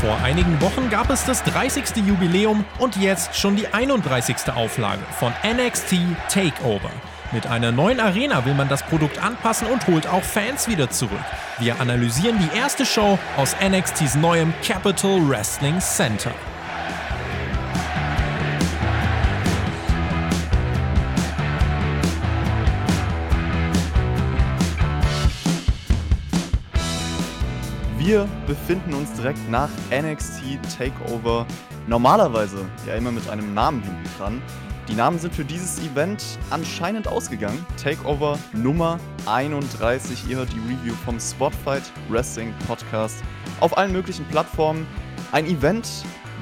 Vor einigen Wochen gab es das 30. Jubiläum und jetzt schon die 31. Auflage von NXT Takeover. Mit einer neuen Arena will man das Produkt anpassen und holt auch Fans wieder zurück. Wir analysieren die erste Show aus NXTs neuem Capital Wrestling Center. Wir befinden uns direkt nach NXT Takeover. Normalerweise ja immer mit einem Namen hinten dran. Die Namen sind für dieses Event anscheinend ausgegangen. Takeover Nummer 31. Ihr hört die Review vom Spotfight Wrestling Podcast auf allen möglichen Plattformen. Ein Event,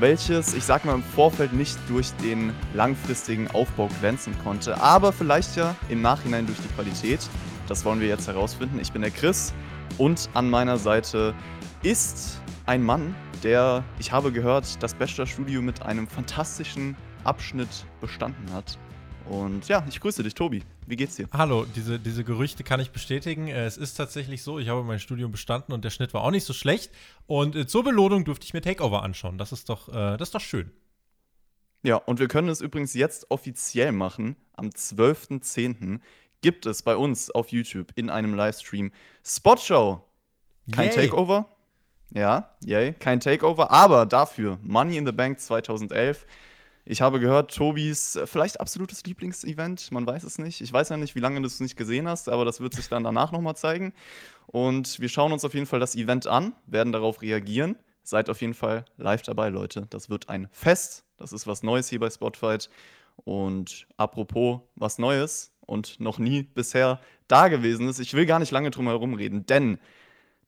welches, ich sag mal, im Vorfeld nicht durch den langfristigen Aufbau glänzen konnte, aber vielleicht ja im Nachhinein durch die Qualität. Das wollen wir jetzt herausfinden. Ich bin der Chris und an meiner Seite ist ein Mann, der, ich habe gehört, das Bachelorstudio mit einem fantastischen Abschnitt bestanden hat. Und ja, ich grüße dich, Tobi. Wie geht's dir? Hallo, diese, diese Gerüchte kann ich bestätigen. Äh, es ist tatsächlich so, ich habe mein Studium bestanden und der Schnitt war auch nicht so schlecht. Und äh, zur Belohnung durfte ich mir Takeover anschauen. Das ist doch, äh, das ist doch schön. Ja, und wir können es übrigens jetzt offiziell machen. Am 12.10. gibt es bei uns auf YouTube in einem Livestream Spotshow. Kein yay. Takeover. Ja, yay, kein Takeover, aber dafür Money in the Bank 2011. Ich habe gehört, Tobis äh, vielleicht absolutes Lieblingsevent, man weiß es nicht. Ich weiß ja nicht, wie lange du es nicht gesehen hast, aber das wird sich dann danach nochmal zeigen. Und wir schauen uns auf jeden Fall das Event an, werden darauf reagieren. Seid auf jeden Fall live dabei, Leute. Das wird ein Fest. Das ist was Neues hier bei Spotfight. Und apropos was Neues und noch nie bisher da gewesen ist, ich will gar nicht lange drum herum reden, denn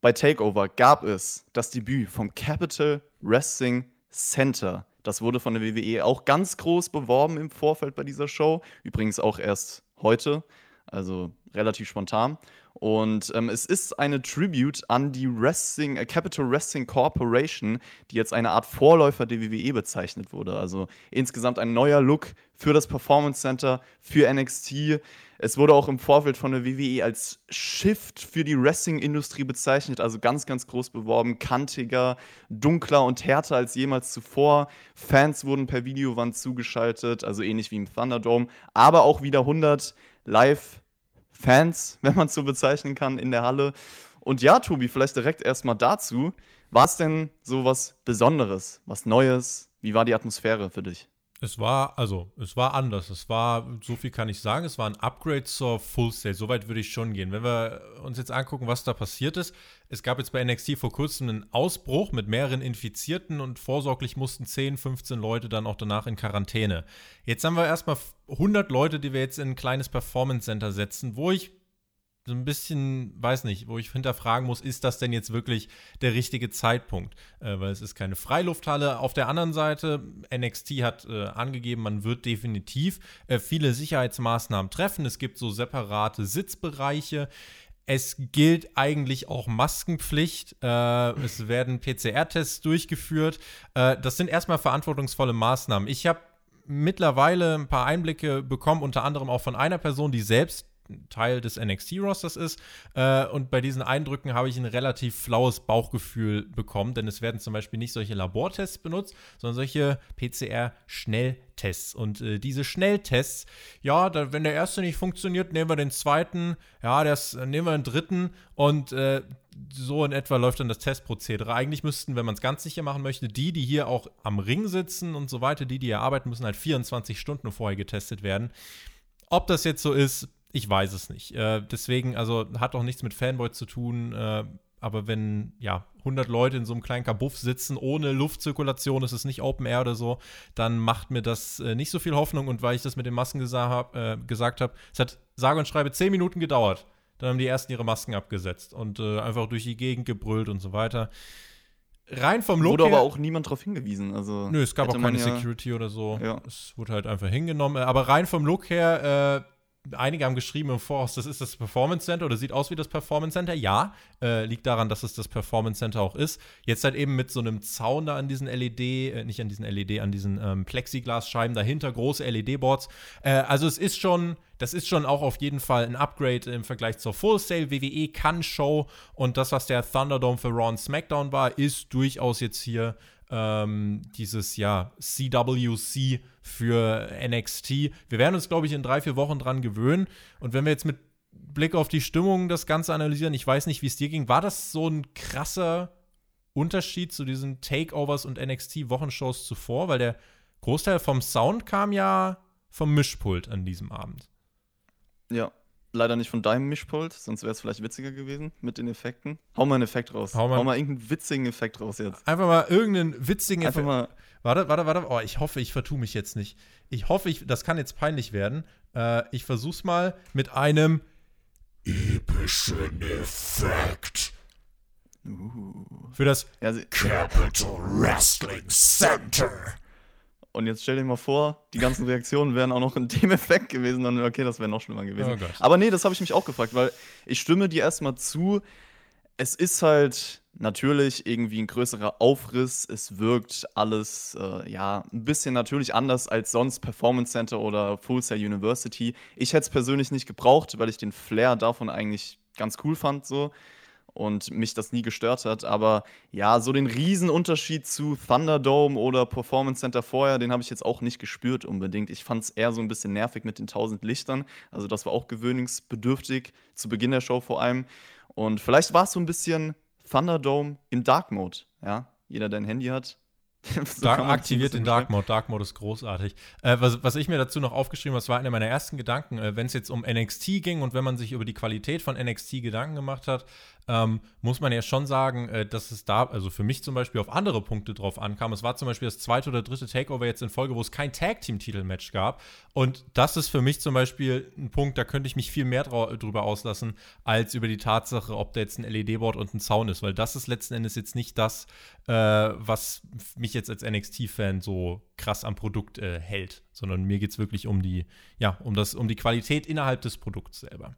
bei Takeover gab es das Debüt vom Capital Wrestling Center. Das wurde von der WWE auch ganz groß beworben im Vorfeld bei dieser Show. Übrigens auch erst heute, also relativ spontan. Und ähm, es ist eine Tribute an die Wrestling, äh, Capital Wrestling Corporation, die jetzt eine Art Vorläufer der WWE bezeichnet wurde. Also insgesamt ein neuer Look für das Performance Center, für NXT. Es wurde auch im Vorfeld von der WWE als Shift für die Wrestling-Industrie bezeichnet, also ganz, ganz groß beworben, kantiger, dunkler und härter als jemals zuvor. Fans wurden per Videowand zugeschaltet, also ähnlich wie im Thunderdome, aber auch wieder 100 Live-Fans, wenn man es so bezeichnen kann, in der Halle. Und ja, Tobi, vielleicht direkt erstmal dazu. War es denn so was Besonderes, was Neues? Wie war die Atmosphäre für dich? Es war, also, es war anders. Es war, so viel kann ich sagen, es war ein Upgrade zur Full State. Soweit würde ich schon gehen. Wenn wir uns jetzt angucken, was da passiert ist, es gab jetzt bei NXT vor kurzem einen Ausbruch mit mehreren Infizierten und vorsorglich mussten 10, 15 Leute dann auch danach in Quarantäne. Jetzt haben wir erstmal 100 Leute, die wir jetzt in ein kleines Performance Center setzen, wo ich so ein bisschen, weiß nicht, wo ich hinterfragen muss, ist das denn jetzt wirklich der richtige Zeitpunkt? Äh, weil es ist keine Freilufthalle. Auf der anderen Seite, NXT hat äh, angegeben, man wird definitiv äh, viele Sicherheitsmaßnahmen treffen. Es gibt so separate Sitzbereiche. Es gilt eigentlich auch Maskenpflicht. Äh, es werden PCR-Tests durchgeführt. Äh, das sind erstmal verantwortungsvolle Maßnahmen. Ich habe mittlerweile ein paar Einblicke bekommen, unter anderem auch von einer Person, die selbst Teil des NXT-Rosters ist. Äh, und bei diesen Eindrücken habe ich ein relativ flaues Bauchgefühl bekommen, denn es werden zum Beispiel nicht solche Labortests benutzt, sondern solche PCR-Schnelltests. Und äh, diese Schnelltests, ja, da, wenn der erste nicht funktioniert, nehmen wir den zweiten, ja, das, nehmen wir den dritten und äh, so in etwa läuft dann das Testprozedere. Eigentlich müssten, wenn man es ganz sicher machen möchte, die, die hier auch am Ring sitzen und so weiter, die, die hier arbeiten, müssen halt 24 Stunden vorher getestet werden. Ob das jetzt so ist, ich weiß es nicht. Äh, deswegen, also hat auch nichts mit Fanboy zu tun. Äh, aber wenn ja 100 Leute in so einem kleinen Kabuff sitzen ohne Luftzirkulation, es ist nicht Open Air oder so, dann macht mir das äh, nicht so viel Hoffnung. Und weil ich das mit den Masken gesa hab, äh, gesagt habe, es hat sage und schreibe 10 Minuten gedauert. Dann haben die ersten ihre Masken abgesetzt und äh, einfach durch die Gegend gebrüllt und so weiter. Rein vom Look Wurde aber auch niemand darauf hingewiesen. Also nö, es gab auch keine ja, Security oder so. Ja. Es wurde halt einfach hingenommen. Aber rein vom Look her äh, einige haben geschrieben im Voraus, das ist das Performance Center oder sieht aus wie das Performance Center. Ja, äh, liegt daran, dass es das Performance Center auch ist. Jetzt halt eben mit so einem Zaun da an diesen LED, äh, nicht an diesen LED, an diesen ähm, Plexiglasscheiben dahinter, große LED-Boards. Äh, also es ist schon, das ist schon auch auf jeden Fall ein Upgrade im Vergleich zur Full Sale. WWE kann Show und das, was der Thunderdome für Raw und SmackDown war, ist durchaus jetzt hier ähm, dieses ja CWC für NXT. Wir werden uns, glaube ich, in drei, vier Wochen dran gewöhnen. Und wenn wir jetzt mit Blick auf die Stimmung das Ganze analysieren, ich weiß nicht, wie es dir ging, war das so ein krasser Unterschied zu diesen Takeovers und NXT-Wochenshows zuvor? Weil der Großteil vom Sound kam ja vom Mischpult an diesem Abend. Ja, leider nicht von deinem Mischpult, sonst wäre es vielleicht witziger gewesen mit den Effekten. Hau mal einen Effekt raus. Hau mal, Hau mal irgendeinen witzigen Effekt raus jetzt. Einfach mal irgendeinen witzigen Einfach Effekt. mal. Warte, warte, warte. Oh, ich hoffe, ich vertue mich jetzt nicht. Ich hoffe, ich, das kann jetzt peinlich werden. Äh, ich versuch's mal mit einem epischen Effekt. für das sie- Capital Wrestling Center. und jetzt stell dir mal vor, die ganzen Reaktionen wären auch noch in dem Effekt gewesen. Dann, okay, das wäre noch schlimmer gewesen. Oh. Aber nee, das habe ich mich auch gefragt, weil ich stimme dir erstmal zu. Es ist halt natürlich irgendwie ein größerer Aufriss. Es wirkt alles, äh, ja, ein bisschen natürlich anders als sonst Performance Center oder Full Sail University. Ich hätte es persönlich nicht gebraucht, weil ich den Flair davon eigentlich ganz cool fand, so. Und mich das nie gestört hat. Aber ja, so den Riesenunterschied zu Thunderdome oder Performance Center vorher, den habe ich jetzt auch nicht gespürt unbedingt. Ich fand es eher so ein bisschen nervig mit den tausend Lichtern. Also das war auch gewöhnungsbedürftig, zu Beginn der Show vor allem. Und vielleicht war es so ein bisschen Thunderdome im Dark Mode. Ja, jeder, der ein Handy hat. so Dark, aktiviert den Dark Mode. Dark Mode ist großartig. Äh, was, was ich mir dazu noch aufgeschrieben habe, das war einer meiner ersten Gedanken, äh, wenn es jetzt um NXT ging und wenn man sich über die Qualität von NXT Gedanken gemacht hat, ähm, muss man ja schon sagen, äh, dass es da, also für mich zum Beispiel auf andere Punkte drauf ankam. Es war zum Beispiel das zweite oder dritte Takeover jetzt in Folge, wo es kein Tag-Team-Titel-Match gab. Und das ist für mich zum Beispiel ein Punkt, da könnte ich mich viel mehr drüber auslassen, als über die Tatsache, ob da jetzt ein LED-Board und ein Zaun ist. Weil das ist letzten Endes jetzt nicht das, äh, was mich jetzt als NXT-Fan so krass am Produkt äh, hält, sondern mir geht es wirklich um die, ja, um das, um die Qualität innerhalb des Produkts selber.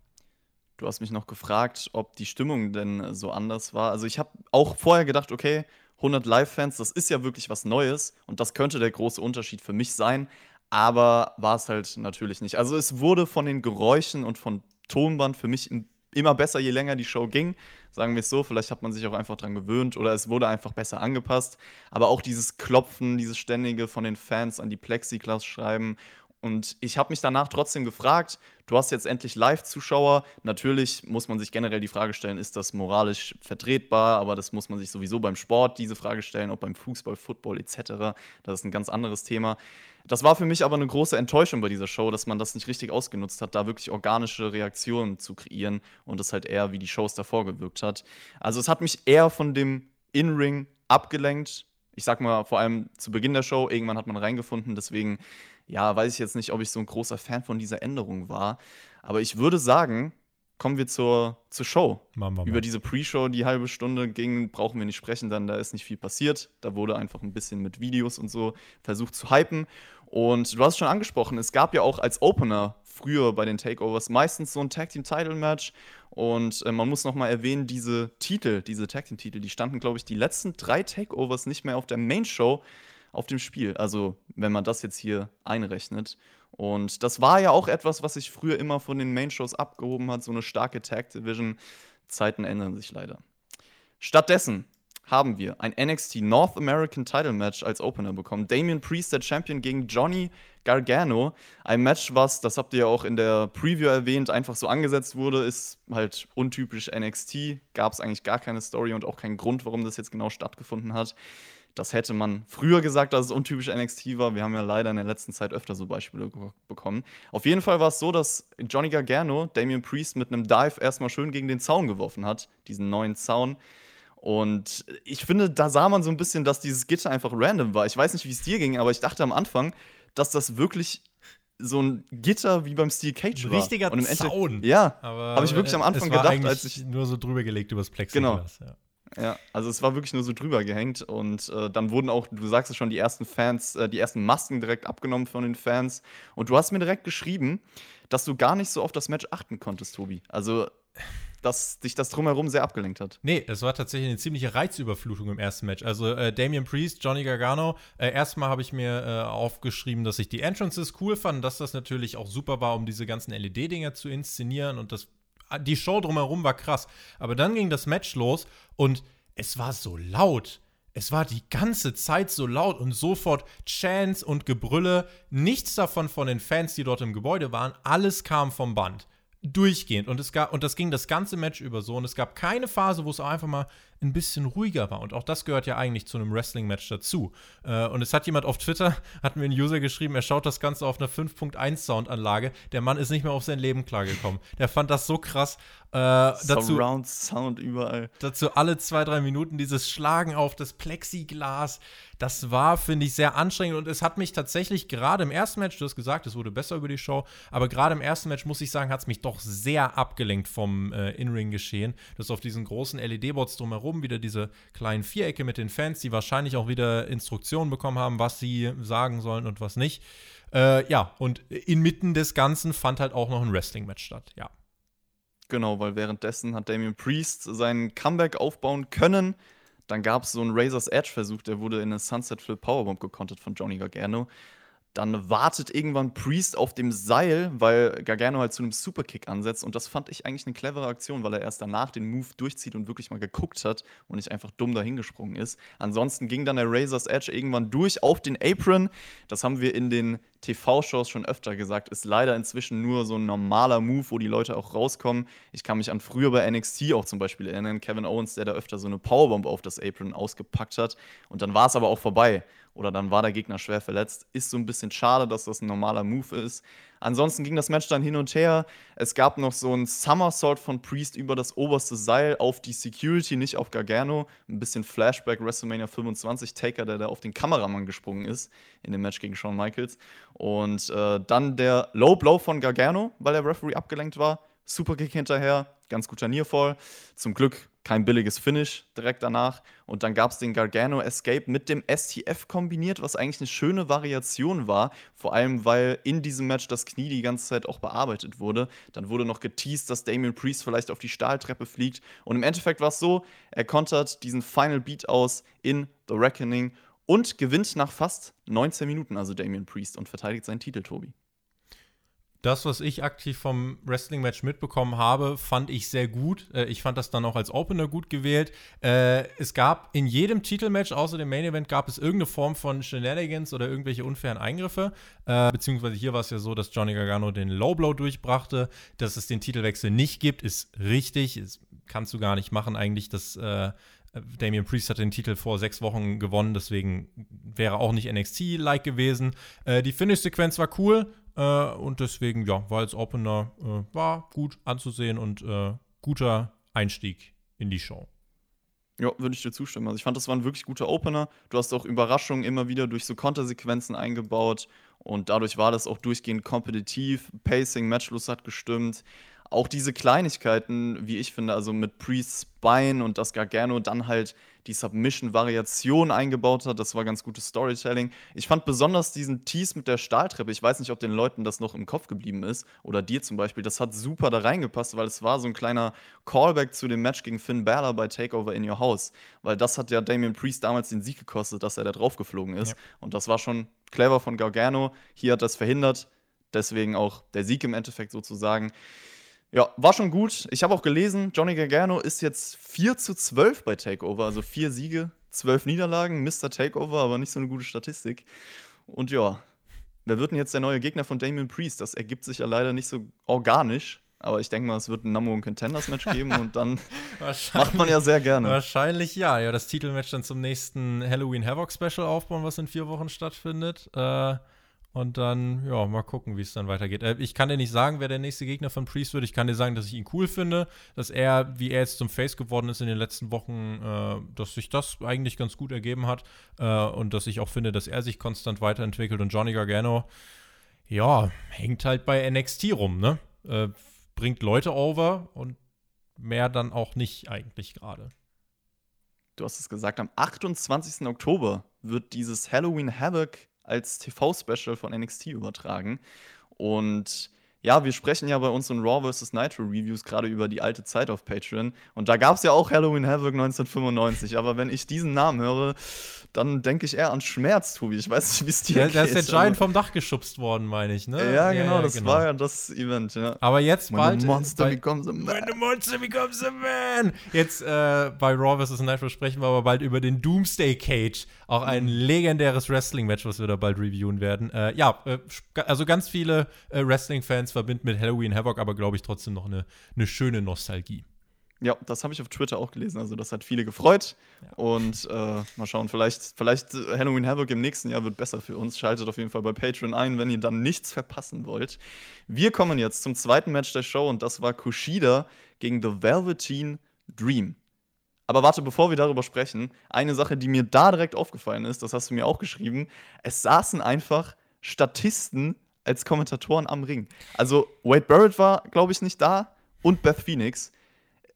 Du hast mich noch gefragt, ob die Stimmung denn so anders war. Also ich habe auch vorher gedacht, okay, 100 Live-Fans, das ist ja wirklich was Neues und das könnte der große Unterschied für mich sein, aber war es halt natürlich nicht. Also es wurde von den Geräuschen und von Tonband für mich im- immer besser, je länger die Show ging. Sagen wir es so, vielleicht hat man sich auch einfach dran gewöhnt oder es wurde einfach besser angepasst. Aber auch dieses Klopfen, dieses ständige von den Fans an die Plexiglas schreiben und ich habe mich danach trotzdem gefragt, du hast jetzt endlich Live-Zuschauer. Natürlich muss man sich generell die Frage stellen, ist das moralisch vertretbar? Aber das muss man sich sowieso beim Sport diese Frage stellen, auch beim Fußball, Football etc. Das ist ein ganz anderes Thema. Das war für mich aber eine große Enttäuschung bei dieser Show, dass man das nicht richtig ausgenutzt hat, da wirklich organische Reaktionen zu kreieren und das halt eher wie die Shows davor gewirkt hat. Also es hat mich eher von dem In-Ring abgelenkt. Ich sag mal, vor allem zu Beginn der Show, irgendwann hat man reingefunden, deswegen ja, weiß ich jetzt nicht, ob ich so ein großer Fan von dieser Änderung war. Aber ich würde sagen, kommen wir zur, zur Show. Über diese Pre-Show, die halbe Stunde ging, brauchen wir nicht sprechen, dann da ist nicht viel passiert. Da wurde einfach ein bisschen mit Videos und so versucht zu hypen. Und du hast es schon angesprochen, es gab ja auch als Opener früher bei den Takeovers meistens so ein Tag Team Title Match. Und äh, man muss noch mal erwähnen, diese Titel, diese Tag Team Titel, die standen, glaube ich, die letzten drei Takeovers nicht mehr auf der Main Show auf dem Spiel. Also, wenn man das jetzt hier einrechnet. Und das war ja auch etwas, was sich früher immer von den Main-Shows abgehoben hat, so eine starke Tag-Division. Zeiten ändern sich leider. Stattdessen haben wir ein NXT North American Title Match als Opener bekommen. Damian Priest, der Champion, gegen Johnny Gargano. Ein Match, was, das habt ihr ja auch in der Preview erwähnt, einfach so angesetzt wurde, ist halt untypisch NXT. Gab es eigentlich gar keine Story und auch keinen Grund, warum das jetzt genau stattgefunden hat. Das hätte man früher gesagt, dass es untypisch NXT war. Wir haben ja leider in der letzten Zeit öfter so Beispiele bekommen. Auf jeden Fall war es so, dass Johnny Gargano Damian Priest mit einem Dive erstmal schön gegen den Zaun geworfen hat, diesen neuen Zaun. Und ich finde, da sah man so ein bisschen, dass dieses Gitter einfach random war. Ich weiß nicht, wie es dir ging, aber ich dachte am Anfang, dass das wirklich so ein Gitter wie beim Steel Cage war. richtiger Und im Zaun. Ja, Aber habe ich wirklich am äh, Anfang es war gedacht, als ich nur so drüber gelegt übers Plexiglas. Ja. Ja, also es war wirklich nur so drüber gehängt und äh, dann wurden auch, du sagst es schon, die ersten Fans, äh, die ersten Masken direkt abgenommen von den Fans. Und du hast mir direkt geschrieben, dass du gar nicht so auf das Match achten konntest, Tobi. Also, dass dich das drumherum sehr abgelenkt hat. Nee, es war tatsächlich eine ziemliche Reizüberflutung im ersten Match. Also äh, Damian Priest, Johnny Gargano. Äh, erstmal habe ich mir äh, aufgeschrieben, dass ich die Entrances cool fand, dass das natürlich auch super war, um diese ganzen LED-Dinger zu inszenieren und das die Show drumherum war krass. Aber dann ging das Match los und es war so laut. Es war die ganze Zeit so laut und sofort Chants und Gebrülle. Nichts davon von den Fans, die dort im Gebäude waren. Alles kam vom Band. Durchgehend. Und, es gab, und das ging das ganze Match über so. Und es gab keine Phase, wo es einfach mal ein bisschen ruhiger war. Und auch das gehört ja eigentlich zu einem Wrestling-Match dazu. Äh, und es hat jemand auf Twitter, hat mir ein User geschrieben, er schaut das Ganze auf einer 5.1 Soundanlage. Der Mann ist nicht mehr auf sein Leben klargekommen. Der fand das so krass. Äh, dazu, Surround Sound überall. Dazu alle zwei, drei Minuten dieses Schlagen auf das Plexiglas. Das war, finde ich, sehr anstrengend und es hat mich tatsächlich gerade im ersten Match, du hast gesagt, es wurde besser über die Show, aber gerade im ersten Match, muss ich sagen, hat es mich doch sehr abgelenkt vom äh, In-Ring-Geschehen. Das auf diesen großen LED-Boards drumherum wieder diese kleinen Vierecke mit den Fans, die wahrscheinlich auch wieder Instruktionen bekommen haben, was sie sagen sollen und was nicht. Äh, ja, und inmitten des Ganzen fand halt auch noch ein Wrestling-Match statt, ja. Genau, weil währenddessen hat Damien Priest seinen Comeback aufbauen können. Dann gab es so einen Razor's Edge-Versuch, der wurde in eine Sunset Flip Powerbomb gekontert von Johnny Gargano. Dann wartet irgendwann Priest auf dem Seil, weil Gargano halt zu einem Superkick ansetzt. Und das fand ich eigentlich eine clevere Aktion, weil er erst danach den Move durchzieht und wirklich mal geguckt hat und nicht einfach dumm dahingesprungen ist. Ansonsten ging dann der Razor's Edge irgendwann durch auf den Apron. Das haben wir in den TV-Shows schon öfter gesagt, ist leider inzwischen nur so ein normaler Move, wo die Leute auch rauskommen. Ich kann mich an früher bei NXT auch zum Beispiel erinnern, Kevin Owens, der da öfter so eine Powerbomb auf das Apron ausgepackt hat. Und dann war es aber auch vorbei oder dann war der Gegner schwer verletzt. Ist so ein bisschen schade, dass das ein normaler Move ist. Ansonsten ging das Match dann hin und her. Es gab noch so ein Somersault von Priest über das oberste Seil auf die Security, nicht auf Gargano. Ein bisschen Flashback WrestleMania 25 Taker, der da auf den Kameramann gesprungen ist in dem Match gegen Shawn Michaels. Und äh, dann der Low Blow von Gargano, weil der Referee abgelenkt war. Superkick hinterher, ganz guter Nearfall. Zum Glück kein billiges Finish direkt danach. Und dann gab es den Gargano Escape mit dem STF kombiniert, was eigentlich eine schöne Variation war. Vor allem, weil in diesem Match das Knie die ganze Zeit auch bearbeitet wurde. Dann wurde noch geteased, dass Damien Priest vielleicht auf die Stahltreppe fliegt. Und im Endeffekt war es so, er kontert diesen Final Beat aus in The Reckoning und gewinnt nach fast 19 Minuten, also Damien Priest, und verteidigt seinen Titel, Tobi das, was ich aktiv vom Wrestling-Match mitbekommen habe, fand ich sehr gut. Äh, ich fand das dann auch als Opener gut gewählt. Äh, es gab in jedem Titelmatch außer dem Main Event gab es irgendeine Form von Shenanigans oder irgendwelche unfairen Eingriffe. Äh, beziehungsweise hier war es ja so, dass Johnny Gargano den Low Blow durchbrachte. Dass es den Titelwechsel nicht gibt, ist richtig. Das kannst du gar nicht machen eigentlich. Das Damian Priest hat den Titel vor sechs Wochen gewonnen, deswegen wäre auch nicht NXT-like gewesen. die Finish-Sequenz war cool. Äh, und deswegen, ja, war als Opener, äh, war gut anzusehen und äh, guter Einstieg in die Show. Ja, würde ich dir zustimmen. Also ich fand, das war ein wirklich guter Opener. Du hast auch Überraschungen immer wieder durch so Kontersequenzen eingebaut und dadurch war das auch durchgehend kompetitiv. Pacing, Matchlust hat gestimmt. Auch diese Kleinigkeiten, wie ich finde, also mit Priest's Bein und dass Gargano dann halt die Submission-Variation eingebaut hat. Das war ganz gutes Storytelling. Ich fand besonders diesen Tease mit der Stahltreppe. Ich weiß nicht, ob den Leuten das noch im Kopf geblieben ist oder dir zum Beispiel. Das hat super da reingepasst, weil es war so ein kleiner Callback zu dem Match gegen Finn Balor bei Takeover in Your House. Weil das hat ja Damien Priest damals den Sieg gekostet, dass er da drauf geflogen ist. Ja. Und das war schon clever von Gargano. Hier hat das verhindert. Deswegen auch der Sieg im Endeffekt sozusagen. Ja, war schon gut. Ich habe auch gelesen, Johnny Gargano ist jetzt 4 zu 12 bei Takeover, also vier Siege, zwölf Niederlagen, Mr. Takeover, aber nicht so eine gute Statistik. Und ja, wer wird denn jetzt der neue Gegner von Damien Priest? Das ergibt sich ja leider nicht so organisch. Aber ich denke mal, es wird ein Number One Contenders Match geben und dann macht man ja sehr gerne. Wahrscheinlich ja. Ja, das Titelmatch dann zum nächsten Halloween Havoc Special aufbauen, was in vier Wochen stattfindet. Äh, und dann, ja, mal gucken, wie es dann weitergeht. Äh, ich kann dir nicht sagen, wer der nächste Gegner von Priest wird. Ich kann dir sagen, dass ich ihn cool finde, dass er, wie er jetzt zum Face geworden ist in den letzten Wochen, äh, dass sich das eigentlich ganz gut ergeben hat. Äh, und dass ich auch finde, dass er sich konstant weiterentwickelt. Und Johnny Gargano, ja, hängt halt bei NXT rum, ne? Äh, bringt Leute over und mehr dann auch nicht eigentlich gerade. du hast es gesagt, am 28. Oktober wird dieses Halloween Havoc als TV-Special von NXT übertragen. Und ja, wir sprechen ja bei unseren Raw vs. Nitro Reviews gerade über die alte Zeit auf Patreon. Und da gab es ja auch Halloween Havoc 1995. Aber wenn ich diesen Namen höre, dann denke ich eher an Schmerz, Tobi. Ich weiß nicht, wie es dir Ja, geht. da ist der Giant vom Dach geschubst worden, meine ich, ne? Ja, genau, das war ja das Event, ja. Aber jetzt When bald. a monster bei- becomes a man. When the monster becomes a man. Jetzt äh, bei Raw vs. Nitro sprechen wir aber bald über den Doomsday Cage. Auch ein legendäres Wrestling-Match, was wir da bald reviewen werden. Äh, ja, äh, also ganz viele äh, Wrestling-Fans verbinden mit Halloween Havoc, aber glaube ich trotzdem noch eine, eine schöne Nostalgie. Ja, das habe ich auf Twitter auch gelesen. Also, das hat viele gefreut. Und äh, mal schauen, vielleicht, vielleicht äh, Halloween Havoc im nächsten Jahr wird besser für uns. Schaltet auf jeden Fall bei Patreon ein, wenn ihr dann nichts verpassen wollt. Wir kommen jetzt zum zweiten Match der Show und das war Kushida gegen The Velveteen Dream. Aber warte, bevor wir darüber sprechen, eine Sache, die mir da direkt aufgefallen ist, das hast du mir auch geschrieben, es saßen einfach Statisten als Kommentatoren am Ring. Also Wade Barrett war, glaube ich, nicht da und Beth Phoenix.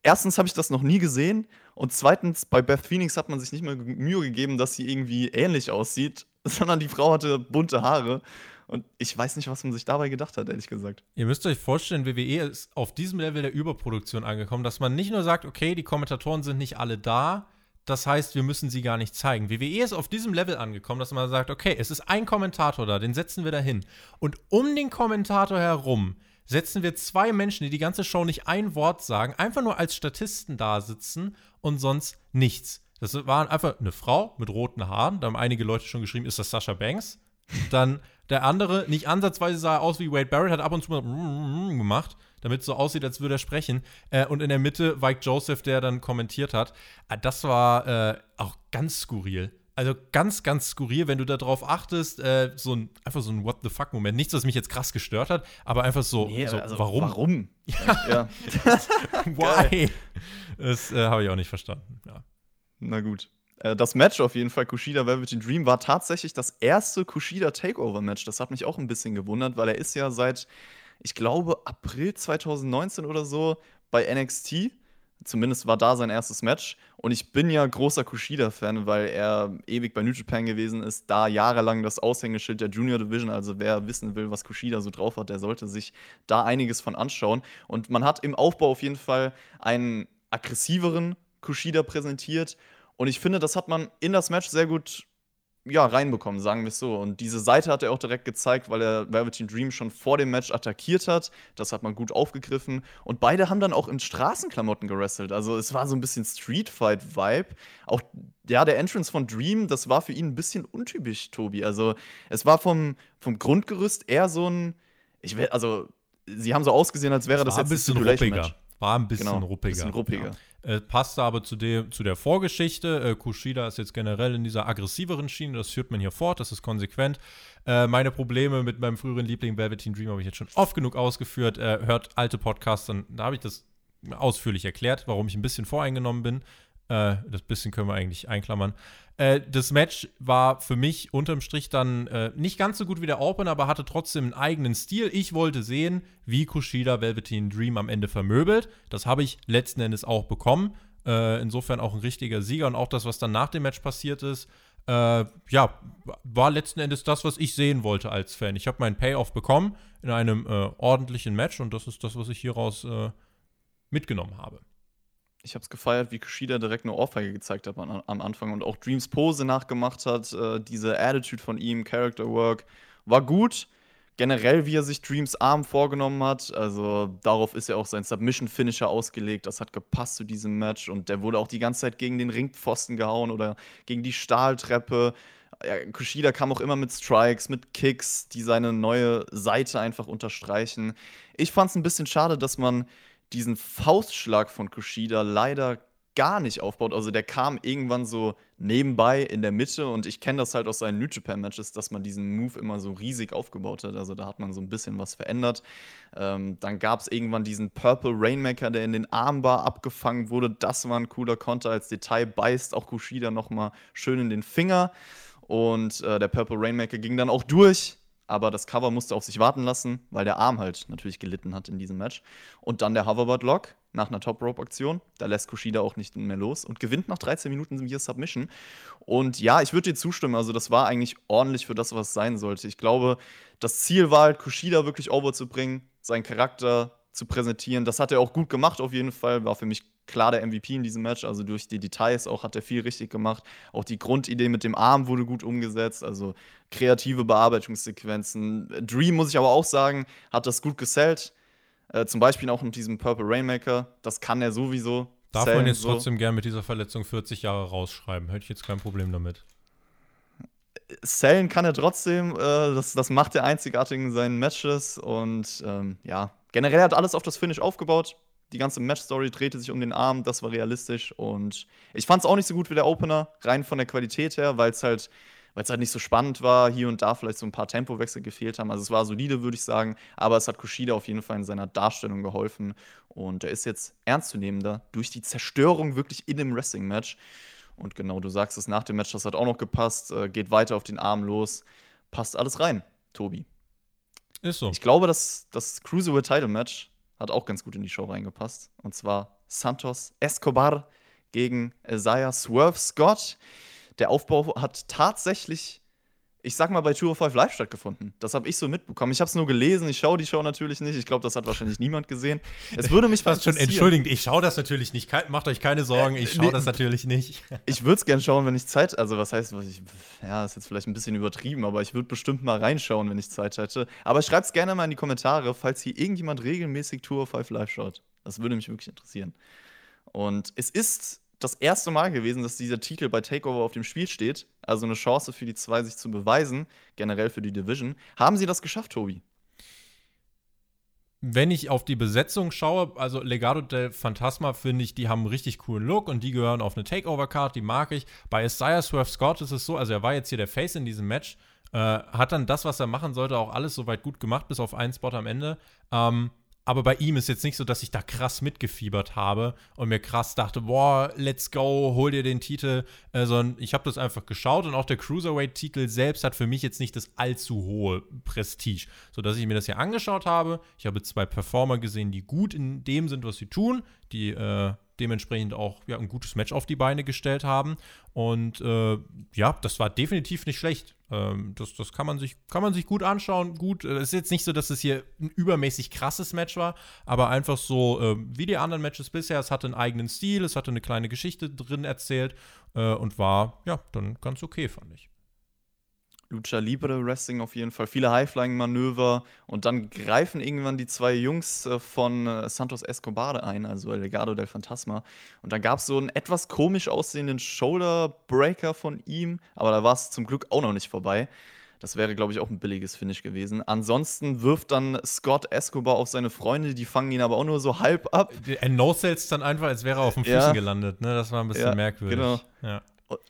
Erstens habe ich das noch nie gesehen und zweitens, bei Beth Phoenix hat man sich nicht mal Mühe gegeben, dass sie irgendwie ähnlich aussieht, sondern die Frau hatte bunte Haare und ich weiß nicht, was man sich dabei gedacht hat, ehrlich gesagt. Ihr müsst euch vorstellen, WWE ist auf diesem Level der Überproduktion angekommen, dass man nicht nur sagt, okay, die Kommentatoren sind nicht alle da, das heißt, wir müssen sie gar nicht zeigen. WWE ist auf diesem Level angekommen, dass man sagt, okay, es ist ein Kommentator da, den setzen wir da hin. Und um den Kommentator herum setzen wir zwei Menschen, die die ganze Show nicht ein Wort sagen, einfach nur als Statisten da sitzen und sonst nichts. Das waren einfach eine Frau mit roten Haaren, da haben einige Leute schon geschrieben, ist das Sasha Banks? Dann der andere, nicht ansatzweise sah er aus wie Wade Barrett, hat ab und zu mal gemacht, damit es so aussieht, als würde er sprechen. Äh, und in der Mitte Mike Joseph, der dann kommentiert hat. Ah, Das war äh, auch ganz skurril. Also ganz, ganz skurril, wenn du darauf achtest, äh, so ein, einfach so ein What the fuck-Moment. Nichts, was mich jetzt krass gestört hat, aber einfach so, so also warum? Warum? ja. Why? Das äh, habe ich auch nicht verstanden. Ja. Na gut. Äh, Das Match auf jeden Fall, Kushida Velveteen Dream, war tatsächlich das erste Kushida Takeover-Match. Das hat mich auch ein bisschen gewundert, weil er ist ja seit, ich glaube, April 2019 oder so bei NXT. Zumindest war da sein erstes Match. Und ich bin ja großer Kushida-Fan, weil er ewig bei New Japan gewesen ist, da jahrelang das Aushängeschild der Junior Division. Also wer wissen will, was Kushida so drauf hat, der sollte sich da einiges von anschauen. Und man hat im Aufbau auf jeden Fall einen aggressiveren Kushida präsentiert. Und ich finde, das hat man in das Match sehr gut ja, reinbekommen, sagen wir es so. Und diese Seite hat er auch direkt gezeigt, weil er Velveteen Dream schon vor dem Match attackiert hat. Das hat man gut aufgegriffen. Und beide haben dann auch in Straßenklamotten gerestelt. Also es war so ein bisschen Street Fight-Vibe. Auch ja, der Entrance von Dream, das war für ihn ein bisschen untypisch, Tobi. Also es war vom, vom Grundgerüst eher so ein, ich will, also sie haben so ausgesehen, als wäre das ein jetzt ein bisschen ruppiger. War ein bisschen Genau, ruppiger. bisschen ruppiger. Ja. Äh, passte aber zu, dem, zu der Vorgeschichte. Äh, Kushida ist jetzt generell in dieser aggressiveren Schiene, das führt man hier fort, das ist konsequent. Äh, meine Probleme mit meinem früheren Liebling Velveteen Dream habe ich jetzt schon oft genug ausgeführt. Äh, hört alte Podcasts, dann, da habe ich das ausführlich erklärt, warum ich ein bisschen voreingenommen bin. Äh, das bisschen können wir eigentlich einklammern. Äh, das Match war für mich unterm Strich dann äh, nicht ganz so gut wie der Open, aber hatte trotzdem einen eigenen Stil. Ich wollte sehen, wie Kushida Velveteen Dream am Ende vermöbelt. Das habe ich letzten Endes auch bekommen. Äh, insofern auch ein richtiger Sieger und auch das, was dann nach dem Match passiert ist, äh, ja, war letzten Endes das, was ich sehen wollte als Fan. Ich habe meinen Payoff bekommen in einem äh, ordentlichen Match und das ist das, was ich hieraus mitgenommen habe. Ich habe es gefeiert, wie Kushida direkt eine Ohrfeige gezeigt hat am, am Anfang und auch Dreams Pose nachgemacht hat. Äh, diese Attitude von ihm, Character Work, war gut. Generell, wie er sich Dreams Arm vorgenommen hat. Also darauf ist ja auch sein Submission-Finisher ausgelegt. Das hat gepasst zu diesem Match und der wurde auch die ganze Zeit gegen den Ringpfosten gehauen oder gegen die Stahltreppe. Ja, Kushida kam auch immer mit Strikes, mit Kicks, die seine neue Seite einfach unterstreichen. Ich fand es ein bisschen schade, dass man diesen Faustschlag von Kushida leider gar nicht aufbaut. Also der kam irgendwann so nebenbei in der Mitte und ich kenne das halt aus seinen New Japan Matches, dass man diesen Move immer so riesig aufgebaut hat. Also da hat man so ein bisschen was verändert. Ähm, dann gab es irgendwann diesen Purple Rainmaker, der in den Armbar abgefangen wurde. Das war ein cooler Konter. Als Detail beißt auch Kushida nochmal schön in den Finger. Und äh, der Purple Rainmaker ging dann auch durch. Aber das Cover musste auf sich warten lassen, weil der Arm halt natürlich gelitten hat in diesem Match. Und dann der Hoverboard Lock nach einer Top Rope Aktion. Da lässt Kushida auch nicht mehr los und gewinnt nach 13 Minuten via Submission. Und ja, ich würde dir zustimmen. Also, das war eigentlich ordentlich für das, was sein sollte. Ich glaube, das Ziel war halt, Kushida wirklich over zu bringen, seinen Charakter zu präsentieren. Das hat er auch gut gemacht, auf jeden Fall. War für mich klar der MVP in diesem Match. Also durch die Details auch hat er viel richtig gemacht. Auch die Grundidee mit dem Arm wurde gut umgesetzt. Also kreative Bearbeitungssequenzen. Dream, muss ich aber auch sagen, hat das gut gesellt. Äh, zum Beispiel auch mit diesem Purple Rainmaker. Das kann er sowieso. Darf man jetzt so. trotzdem gern mit dieser Verletzung 40 Jahre rausschreiben? Hätte ich jetzt kein Problem damit. Sellen kann er trotzdem, äh, das, das macht er einzigartig in seinen Matches und ähm, ja, generell hat alles auf das Finish aufgebaut die ganze Match-Story drehte sich um den Arm, das war realistisch. Und ich fand es auch nicht so gut wie der Opener, rein von der Qualität her, weil es halt, halt nicht so spannend war, hier und da vielleicht so ein paar Tempowechsel gefehlt haben. Also es war solide, würde ich sagen, aber es hat Kushida auf jeden Fall in seiner Darstellung geholfen. Und er ist jetzt ernstzunehmender durch die Zerstörung wirklich in dem Wrestling-Match. Und genau, du sagst es nach dem Match, das hat auch noch gepasst, äh, geht weiter auf den Arm los. Passt alles rein, Tobi. Ist so. Ich glaube, dass das Cruiserweight Title Match hat auch ganz gut in die Show reingepasst. Und zwar Santos Escobar gegen Isaiah Swerve Scott. Der Aufbau hat tatsächlich, ich sag mal, bei Tour of Five Live stattgefunden. Das habe ich so mitbekommen. Ich habe es nur gelesen. Ich schaue die Show natürlich nicht. Ich glaube, das hat wahrscheinlich niemand gesehen. Es würde mich fast schon entschuldigend. Ich schaue das natürlich nicht. Macht euch keine Sorgen. Ich schaue äh, nee, das natürlich nicht. Ich würde es gerne schauen, wenn ich Zeit. Also was heißt, was ich, ja, ist jetzt vielleicht ein bisschen übertrieben, aber ich würde bestimmt mal reinschauen, wenn ich Zeit hätte. Aber schreibt es gerne mal in die Kommentare, falls hier irgendjemand regelmäßig Tour of Five Live schaut. Das würde mich wirklich interessieren. Und es ist das erste Mal gewesen, dass dieser Titel bei Takeover auf dem Spiel steht. Also eine Chance für die zwei, sich zu beweisen, generell für die Division. Haben sie das geschafft, Tobi? Wenn ich auf die Besetzung schaue, also Legado del Fantasma finde ich, die haben einen richtig coolen Look und die gehören auf eine Takeover-Card, die mag ich. Bei Isaiah Swerve Scott ist es so, also er war jetzt hier der Face in diesem Match, äh, hat dann das, was er machen sollte, auch alles soweit gut gemacht, bis auf einen Spot am Ende. Ähm, aber bei ihm ist jetzt nicht so, dass ich da krass mitgefiebert habe und mir krass dachte, boah, let's go, hol dir den Titel, äh, sondern ich habe das einfach geschaut und auch der Cruiserweight-Titel selbst hat für mich jetzt nicht das allzu hohe Prestige, sodass ich mir das hier angeschaut habe. Ich habe zwei Performer gesehen, die gut in dem sind, was sie tun, die äh, dementsprechend auch ja, ein gutes Match auf die Beine gestellt haben. Und äh, ja, das war definitiv nicht schlecht. Ähm, das das kann, man sich, kann man sich gut anschauen. Gut, es ist jetzt nicht so, dass es hier ein übermäßig krasses Match war, aber einfach so äh, wie die anderen Matches bisher. Es hatte einen eigenen Stil, es hatte eine kleine Geschichte drin erzählt äh, und war ja dann ganz okay, fand ich. Lucha Libre Wrestling auf jeden Fall, viele Highflying-Manöver und dann greifen irgendwann die zwei Jungs äh, von äh, Santos Escobar ein, also El Legado del Fantasma. Und dann gab es so einen etwas komisch aussehenden Shoulder-Breaker von ihm, aber da war es zum Glück auch noch nicht vorbei. Das wäre, glaube ich, auch ein billiges Finish gewesen. Ansonsten wirft dann Scott Escobar auf seine Freunde, die fangen ihn aber auch nur so halb ab. Er no-sells dann einfach, als wäre er auf den Füßen ja. gelandet. Ne? Das war ein bisschen ja, merkwürdig. Genau. Ja.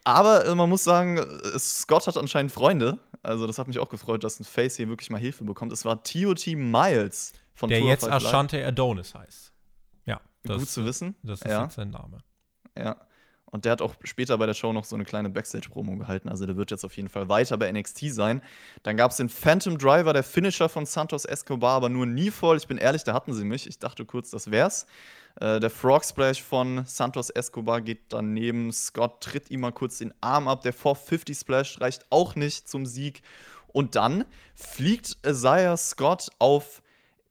Aber äh, man muss sagen, Scott hat anscheinend Freunde. Also, das hat mich auch gefreut, dass ein Face hier wirklich mal Hilfe bekommt. Es war TOT Miles von Der Tour jetzt Ashante Adonis heißt. Ja. Das, Gut zu wissen. Das ist ja. jetzt sein Name. Ja. Und der hat auch später bei der Show noch so eine kleine Backstage-Promo gehalten. Also der wird jetzt auf jeden Fall weiter bei NXT sein. Dann gab es den Phantom Driver, der Finisher von Santos Escobar, aber nur nie voll. Ich bin ehrlich, da hatten sie mich. Ich dachte kurz, das wär's. Äh, der Frog Splash von Santos Escobar geht daneben. Scott tritt ihm mal kurz den Arm ab. Der 450 Splash reicht auch nicht zum Sieg. Und dann fliegt Isaiah Scott auf,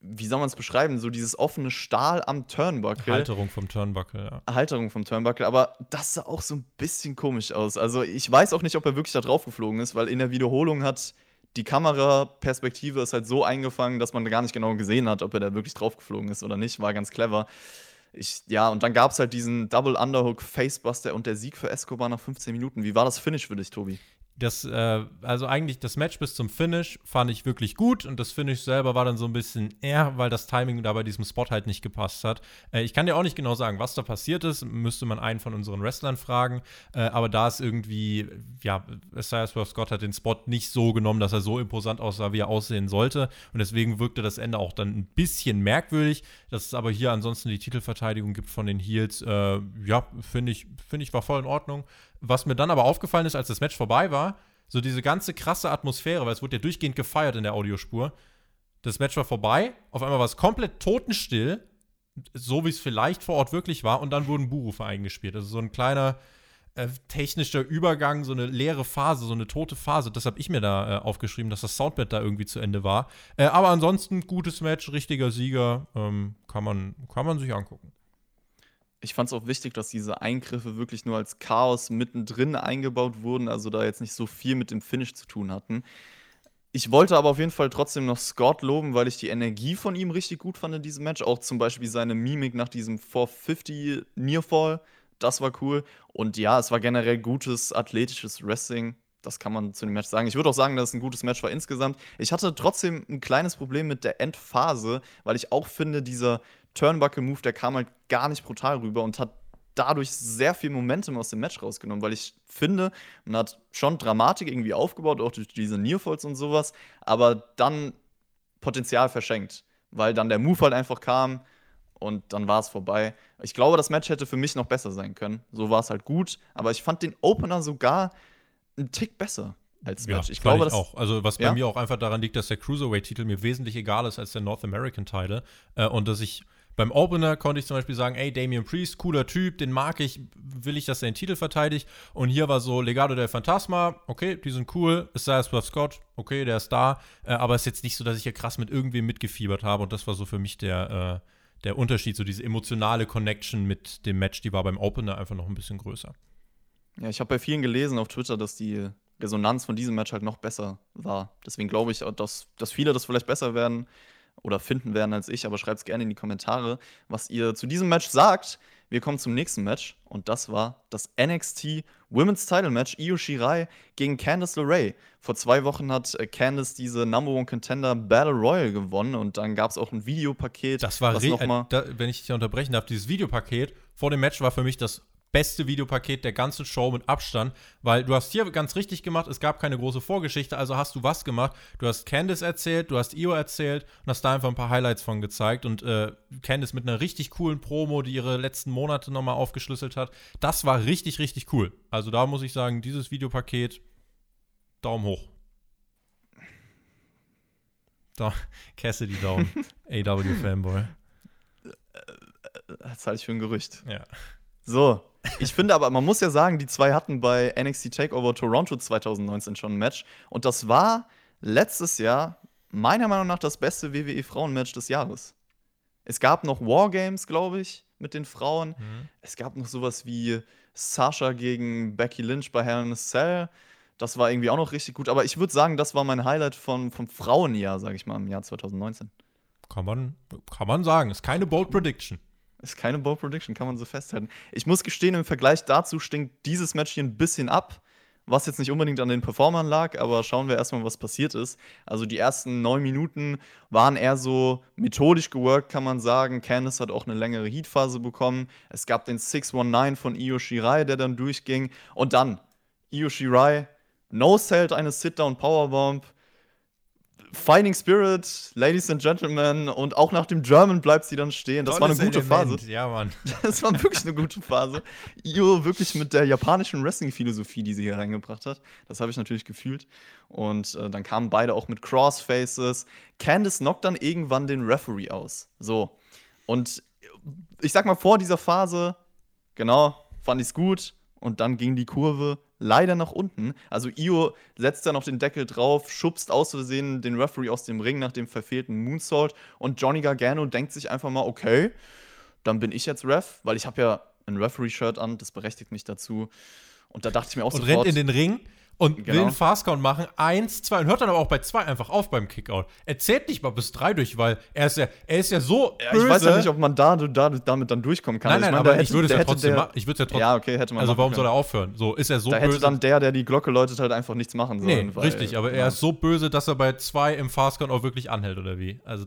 wie soll man es beschreiben, so dieses offene Stahl am Turnbuckle. Halterung vom Turnbuckle, ja. Halterung vom Turnbuckle, aber das sah auch so ein bisschen komisch aus. Also ich weiß auch nicht, ob er wirklich da drauf geflogen ist, weil in der Wiederholung hat die Kameraperspektive ist halt so eingefangen, dass man gar nicht genau gesehen hat, ob er da wirklich drauf geflogen ist oder nicht. War ganz clever ich, ja, und dann gab es halt diesen Double Underhook Facebuster und der Sieg für Escobar nach 15 Minuten. Wie war das Finish für dich, Tobi? Das, äh, also eigentlich das Match bis zum Finish fand ich wirklich gut und das Finish selber war dann so ein bisschen eher, weil das Timing da bei diesem Spot halt nicht gepasst hat. Äh, ich kann dir auch nicht genau sagen, was da passiert ist, müsste man einen von unseren Wrestlern fragen, äh, aber da ist irgendwie, ja, Swerve Scott hat den Spot nicht so genommen, dass er so imposant aussah, wie er aussehen sollte und deswegen wirkte das Ende auch dann ein bisschen merkwürdig, dass es aber hier ansonsten die Titelverteidigung gibt von den Heels, äh, ja, finde ich, finde ich war voll in Ordnung. Was mir dann aber aufgefallen ist, als das Match vorbei war, So diese ganze krasse Atmosphäre, weil es wurde ja durchgehend gefeiert in der Audiospur. Das Match war vorbei, auf einmal war es komplett totenstill, so wie es vielleicht vor Ort wirklich war, und dann wurden Buhrufe eingespielt. Also so ein kleiner äh, technischer Übergang, so eine leere Phase, so eine tote Phase. Das habe ich mir da äh, aufgeschrieben, dass das Soundbed da irgendwie zu Ende war. Äh, aber ansonsten gutes Match, richtiger Sieger, ähm, kann, man, kann man sich angucken. Ich fand es auch wichtig, dass diese Eingriffe wirklich nur als Chaos mittendrin eingebaut wurden, also da jetzt nicht so viel mit dem Finish zu tun hatten. Ich wollte aber auf jeden Fall trotzdem noch Scott loben, weil ich die Energie von ihm richtig gut fand in diesem Match. Auch zum Beispiel seine Mimik nach diesem 450 Nearfall. Das war cool. Und ja, es war generell gutes athletisches Wrestling. Das kann man zu dem Match sagen. Ich würde auch sagen, dass es ein gutes Match war insgesamt. Ich hatte trotzdem ein kleines Problem mit der Endphase, weil ich auch finde, dieser Turnbuckle-Move, der kam halt gar nicht brutal rüber und hat dadurch sehr viel Momentum aus dem Match rausgenommen, weil ich finde, man hat schon Dramatik irgendwie aufgebaut, auch durch diese Nearfalls und sowas, aber dann Potenzial verschenkt, weil dann der Move halt einfach kam und dann war es vorbei. Ich glaube, das Match hätte für mich noch besser sein können. So war es halt gut, aber ich fand den Opener sogar einen Tick besser als Match. Ja, ich glaube, ich das auch. Also, was bei Ja? mir auch einfach daran liegt, dass der Cruiserweight-Titel mir wesentlich egal ist als der North American-Title. Äh, und dass ich beim Opener konnte ich zum Beispiel sagen, ey, Damian Priest, cooler Typ, den mag ich, will ich, dass er den Titel verteidigt. Und hier war so Legado del Fantasma, okay, die sind cool. Isaiah Swerve Scott, okay, der ist da. Äh, aber es ist jetzt nicht so, dass ich hier krass mit irgendwem mitgefiebert habe. Und das war so für mich der, äh, der Unterschied, so diese emotionale Connection mit dem Match, die war beim Opener einfach noch ein bisschen größer. Ja, ich habe bei vielen gelesen auf Twitter, dass die Resonanz von diesem Match halt noch besser war. Deswegen glaube ich, dass, dass viele das vielleicht besser werden oder finden werden als ich, aber schreibt es gerne in die Kommentare, was ihr zu diesem Match sagt. Wir kommen zum nächsten Match und das war das NXT Women's Title Match Io Shirai gegen Candice LeRae. Vor zwei Wochen hat äh, Candice diese Number One Contender Battle Royal gewonnen und dann gab es auch ein Videopaket. Das war, was noch mal, äh, da, wenn ich dich unterbrechen darf, dieses Videopaket vor dem Match war für mich das beste Videopaket der ganzen Show mit Abstand, weil du hast hier ganz richtig gemacht, es gab keine große Vorgeschichte, also hast du was gemacht? Du hast Candice erzählt, du hast Io erzählt und hast da einfach ein paar Highlights von gezeigt und äh, Candice mit einer richtig coolen Promo, die ihre letzten Monate nochmal aufgeschlüsselt hat. Das war richtig, richtig cool. Also da muss ich sagen, dieses Videopaket, Daumen hoch. Da, Cassidy Down, AW Fanboy. das halte ich für ein Gerücht. Ja. So, ich finde aber, man muss ja sagen, die zwei hatten bei NXT TakeOver Toronto 2019 schon ein Match. Und das war letztes Jahr meiner Meinung nach das beste WWE Frauenmatch des Jahres. Es gab noch Wargames, glaube ich, mit den Frauen. Mhm. Es gab noch sowas wie Sasha gegen Becky Lynch bei Hell in a Cell. Das war irgendwie auch noch richtig gut. Aber ich würde sagen, das war mein Highlight von, vom Frauenjahr, sage ich mal, im Jahr 2019. Kann man, kann man sagen. Ist keine Bold Prediction. Ist keine Bold Prediction, kann man so festhalten. Ich muss gestehen, im Vergleich dazu stinkt dieses Match hier ein bisschen ab, was jetzt nicht unbedingt an den Performern lag, aber schauen wir erstmal, was passiert ist. Also die ersten neun Minuten waren eher so methodisch geworkt, kann man sagen. Candice hat auch eine längere Heatphase bekommen. Es gab den 619 von Io Shirai, der dann durchging. Und dann Io Shirai, no-sellt eine Sit-Down-Powerbomb. Fighting Spirit, Ladies and Gentlemen, und auch nach dem German bleibt sie dann stehen. Das war eine Tolles gute Element. Phase. Ja, Mann. Das war wirklich eine gute Phase. Io wirklich mit der japanischen Wrestling-Philosophie, die sie hier reingebracht hat. Das habe ich natürlich gefühlt. Und äh, dann kamen beide auch mit Crossfaces. Candice knockt dann irgendwann den Referee aus. So. Und ich sag mal, vor dieser Phase, genau, fand ich es gut. Und dann ging die Kurve leider nach unten. Also Io setzt dann noch den Deckel drauf, schubst aus Versehen den Referee aus dem Ring nach dem verfehlten Moonsault. Und Johnny Gargano denkt sich einfach mal, okay, dann bin ich jetzt Ref, weil ich habe ja ein Referee-Shirt an, das berechtigt mich dazu. Und da dachte ich mir auch Und sofort, rennt in den Ring und will Genau. einen Fastcount machen. Eins, zwei und hört dann aber auch bei zwei einfach auf beim Kickout. Er zählt nicht mal bis drei durch, weil er ist ja, er ist ja so ja, böse. ich weiß ja nicht, ob man da, da damit dann durchkommen kann. nein, nein, meine, aber da ich würde es da ja trotzdem der- machen. Ich würde es ja trotzdem. Ja, okay, hätte man also warum können. soll er aufhören? So, ist er so Da böse. hätte dann der, der die Glocke läutet, halt einfach nichts machen nee, sollen. weil- richtig, aber er genau. ist so böse, dass er bei zwei im Fastcount auch wirklich anhält, oder wie? Also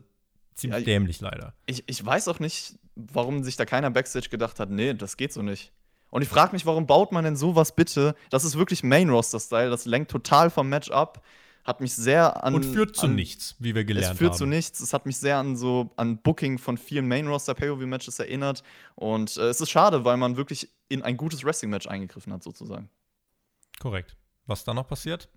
ziemlich Ja, dämlich leider. ich, ich weiß auch nicht, warum sich da keiner Backstage gedacht hat, nee, das geht so nicht. Und ich frage mich, warum baut man denn sowas bitte? Das ist wirklich Main-Roster-Style, das lenkt total vom Match ab. Hat mich sehr an. Und führt zu an, nichts, wie wir gelernt Es führt haben. zu nichts. Es hat mich sehr an so an Booking von vielen Main-Roster Pay-Per-View-Matches erinnert. Und äh, es ist schade, weil man wirklich in ein gutes Wrestling-Match eingegriffen hat, sozusagen. Korrekt. Was dann noch passiert?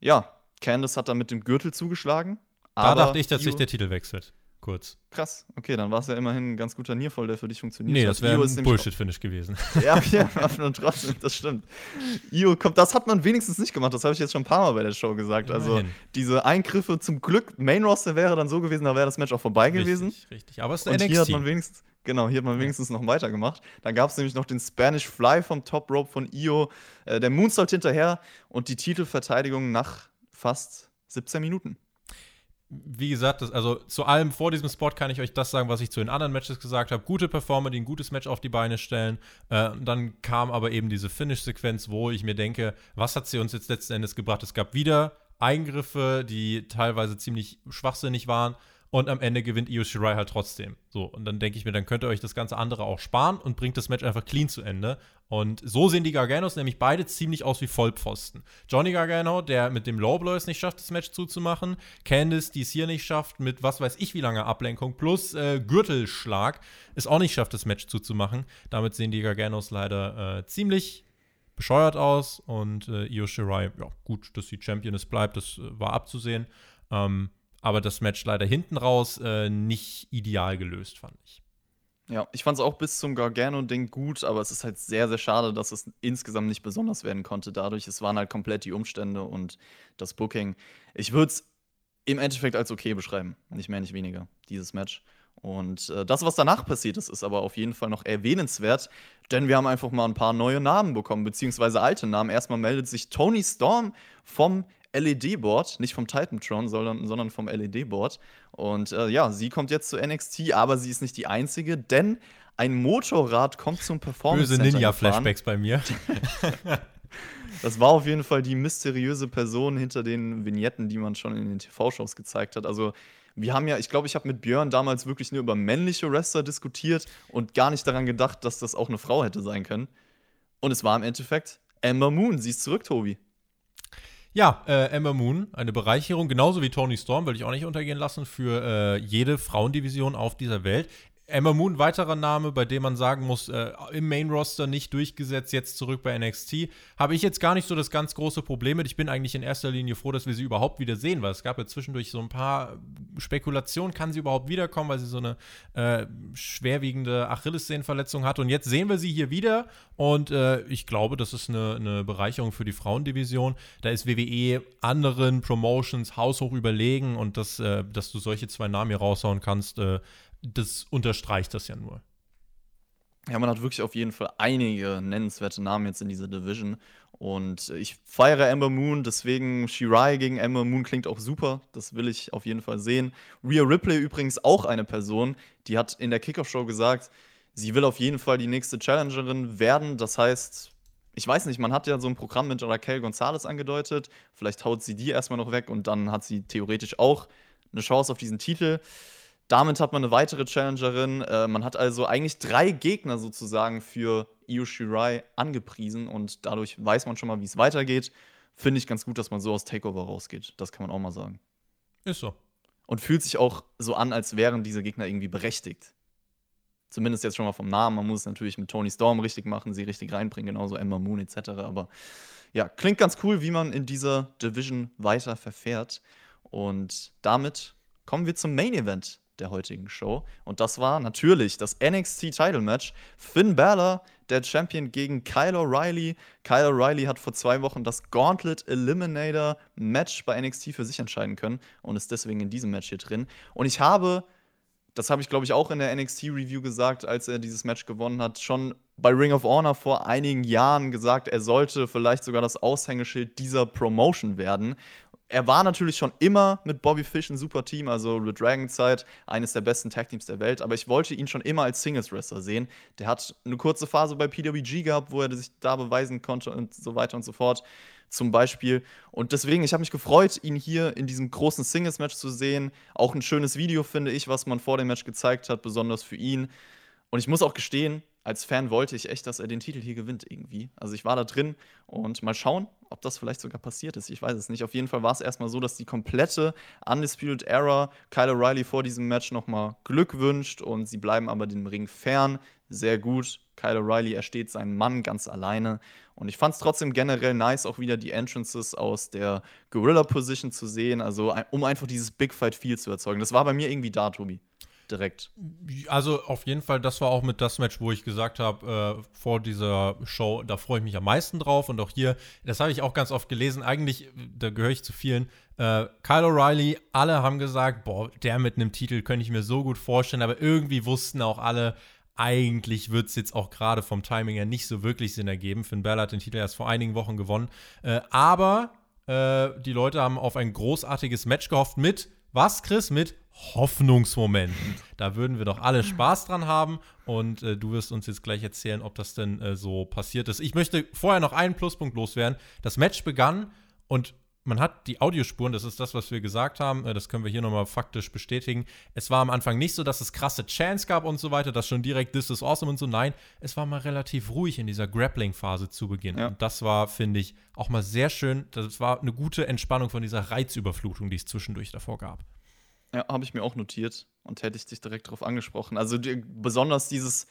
ja, Candice hat da mit dem Gürtel zugeschlagen. Da dachte ich, dass sich der Titel wechselt. Kurz. Krass, okay, dann war es ja immerhin ein ganz guter Nierfall, der für dich funktioniert Nee, das wäre ein Bullshit-Finish gewesen. Ja, ja, aber trotzdem, das stimmt. Io kommt, das hat man wenigstens nicht gemacht, das habe ich jetzt schon ein paar Mal bei der Show gesagt. Also Immerhin. diese Eingriffe zum Glück, Main Roster wäre dann so gewesen, da wäre das Match auch vorbei gewesen. Richtig, richtig. Aber es ist Und NXT. hier hat man wenigstens, genau, hier hat man wenigstens noch weitergemacht. Dann gab es nämlich noch den Spanish Fly vom Top Rope von Io, äh, der Moonsault hinterher und die Titelverteidigung nach fast 17 Minuten. Wie gesagt, das, also zu allem vor diesem Spot kann ich euch das sagen, was ich zu den anderen Matches gesagt habe. Gute Performer, die ein gutes Match auf die Beine stellen. Äh, dann kam aber eben diese Finish-Sequenz, wo ich mir denke, was hat sie uns jetzt letzten Endes gebracht? Es gab wieder Eingriffe, die teilweise ziemlich schwachsinnig waren. Und am Ende gewinnt Io Shirai halt trotzdem. So, und dann denke ich mir, dann könnt ihr euch das ganze andere auch sparen und bringt das Match einfach clean zu Ende. Und so sehen die Garganos nämlich beide ziemlich aus wie Vollpfosten. Johnny Gargano, der mit dem Lowblow es nicht schafft, das Match zuzumachen. Candice, die es hier nicht schafft, mit was weiß ich wie lange Ablenkung plus äh, Gürtelschlag, es auch nicht schafft, das Match zuzumachen. Damit sehen die Garganos leider äh, ziemlich bescheuert aus. Und äh, Io Shirai, ja, gut, dass sie Champion ist, bleibt, das äh, war abzusehen. Ähm, aber das Match leider hinten raus äh, nicht ideal gelöst, fand ich. Ja, ich fand es auch bis zum Gargano-Ding gut, aber es ist halt sehr, sehr schade, dass es insgesamt nicht besonders werden konnte. Dadurch, es waren halt komplett die Umstände und das Booking. Ich würde es im Endeffekt als okay beschreiben. Nicht mehr, nicht weniger, dieses Match. Und äh, das, was danach passiert ist, ist aber auf jeden Fall noch erwähnenswert, denn wir haben einfach mal ein paar neue Namen bekommen, beziehungsweise alte Namen. Erstmal meldet sich Tony Storm vom LED-Board, nicht vom Titantron, sondern, sondern vom LED-Board. Und äh, ja, sie kommt jetzt zu NXT, aber sie ist nicht die einzige, denn ein Motorrad kommt zum Performance Böse Ninja-Flashbacks bei mir. Das war auf jeden Fall die mysteriöse Person hinter den Vignetten, die man schon in den TV-Shows gezeigt hat. Also wir haben ja, ich glaube, ich habe mit Björn damals wirklich nur über männliche Wrestler diskutiert und gar nicht daran gedacht, dass das auch eine Frau hätte sein können. Und es war im Endeffekt Ember Moon. Sie ist zurück, Tobi. Ja, äh, Ember Moon, eine Bereicherung, genauso wie Tony Storm, will ich auch nicht untergehen lassen, für äh, jede Frauendivision auf dieser Welt. Ember Moon, weiterer Name, bei dem man sagen muss, äh, im Main-Roster nicht durchgesetzt, jetzt zurück bei NXT. Habe ich jetzt gar nicht so das ganz große Problem mit. Ich bin eigentlich in erster Linie froh, dass wir sie überhaupt wieder sehen, weil es gab ja zwischendurch so ein paar Spekulationen, kann sie überhaupt wiederkommen, weil sie so eine äh, schwerwiegende Achillessehnenverletzung hat. Und jetzt sehen wir sie hier wieder und äh, ich glaube, das ist eine, eine Bereicherung für die Frauendivision. Da ist WWE anderen Promotions haushoch überlegen und das, äh, dass du solche zwei Namen hier raushauen kannst, äh, das unterstreicht das ja nur. Ja, man hat wirklich auf jeden Fall einige nennenswerte Namen jetzt in dieser Division. Und ich feiere Ember Moon, deswegen Shirai gegen Ember Moon klingt auch super. Das will ich auf jeden Fall sehen. Rhea Ripley übrigens auch eine Person, die hat in der Kickoff-Show gesagt, sie will auf jeden Fall die nächste Challengerin werden. Das heißt, ich weiß nicht, man hat ja so ein Programm mit Raquel Gonzalez angedeutet. Vielleicht haut sie die erstmal noch weg und dann hat sie theoretisch auch eine Chance auf diesen Titel. Damit hat man eine weitere Challengerin. Äh, man hat also eigentlich drei Gegner sozusagen für Io Shirai angepriesen und dadurch weiß man schon mal, wie es weitergeht. Finde ich ganz gut, dass man so aus Takeover rausgeht. Das kann man auch mal sagen. Ist so. Und fühlt sich auch so an, als wären diese Gegner irgendwie berechtigt. Zumindest jetzt schon mal vom Namen. Man muss es natürlich mit Tony Storm richtig machen, sie richtig reinbringen, genauso Ember Moon etc. Aber ja, klingt ganz cool, wie man in dieser Division weiter verfährt. Und damit kommen wir zum Main Event der heutigen Show. Und das war natürlich das NXT Title Match. Finn Balor, der Champion gegen Kyle O'Reilly. Kyle O'Reilly hat vor zwei Wochen das Gauntlet Eliminator Match bei NXT für sich entscheiden können und ist deswegen in diesem Match hier drin. Und ich habe, das habe ich glaube ich auch in der NXT Review gesagt, als er dieses Match gewonnen hat, schon bei Ring of Honor vor einigen Jahren gesagt, er sollte vielleicht sogar das Aushängeschild dieser Promotion werden er war natürlich schon immer mit Bobby Fish ein super Team, also The Dragon Zeit, eines der besten Tag Teams der Welt, aber ich wollte ihn schon immer als Singles Wrestler sehen. Der hat eine kurze Phase bei PWG gehabt, wo er sich da beweisen konnte und so weiter und so fort. Zum Beispiel. Und deswegen, ich habe mich gefreut, ihn hier in diesem großen Singles-Match zu sehen. Auch ein schönes Video, finde ich, was man vor dem Match gezeigt hat, besonders für ihn. Und ich muss auch gestehen, als Fan wollte ich echt, dass er den Titel hier gewinnt irgendwie. Also ich war da drin und mal schauen, ob das vielleicht sogar passiert ist. Ich weiß es nicht. Auf jeden Fall war es erstmal so, dass die komplette Undisputed Era Kyle O'Reilly vor diesem Match nochmal Glück wünscht und sie bleiben aber dem Ring fern. Sehr gut. Kyle O'Reilly, er steht seinen Mann ganz alleine. Und ich fand es trotzdem generell nice, auch wieder die Entrances aus der Gorilla-Position zu sehen. Also, um einfach dieses Big Fight-Feel zu erzeugen. Das war bei mir irgendwie da, Tobi direkt. Also auf jeden Fall, das war auch mit das Match, wo ich gesagt habe, äh, vor dieser Show, da freue ich mich am meisten drauf. Und auch hier, das habe ich auch ganz oft gelesen, eigentlich, da gehöre ich zu vielen. Äh, Kyle O'Reilly, alle haben gesagt, boah, der mit einem Titel könnte ich mir so gut vorstellen, aber irgendwie wussten auch alle, eigentlich wird es jetzt auch gerade vom Timing her nicht so wirklich Sinn ergeben. Finn Balor hat den Titel erst vor einigen Wochen gewonnen. Äh, aber äh, die Leute haben auf ein großartiges Match gehofft mit, was, Chris? Mit Hoffnungsmomenten. Da würden wir doch alle Spaß dran haben und äh, du wirst uns jetzt gleich erzählen, ob das denn äh, so passiert ist. Ich möchte vorher noch einen Pluspunkt loswerden. Das Match begann und man hat die Audiospuren, das ist das, was wir gesagt haben, äh, das können wir hier nochmal faktisch bestätigen. Es war am Anfang nicht so, dass es krasse Chance gab und so weiter, dass schon direkt This is awesome und so. Nein, es war mal relativ ruhig in dieser Grappling-Phase zu Beginn. Ja. Und das war, finde ich, auch mal sehr schön. Das war eine gute Entspannung von dieser Reizüberflutung, die es zwischendurch davor gab. Ja, habe ich mir auch notiert und hätte ich dich direkt darauf angesprochen. Also die, besonders dieses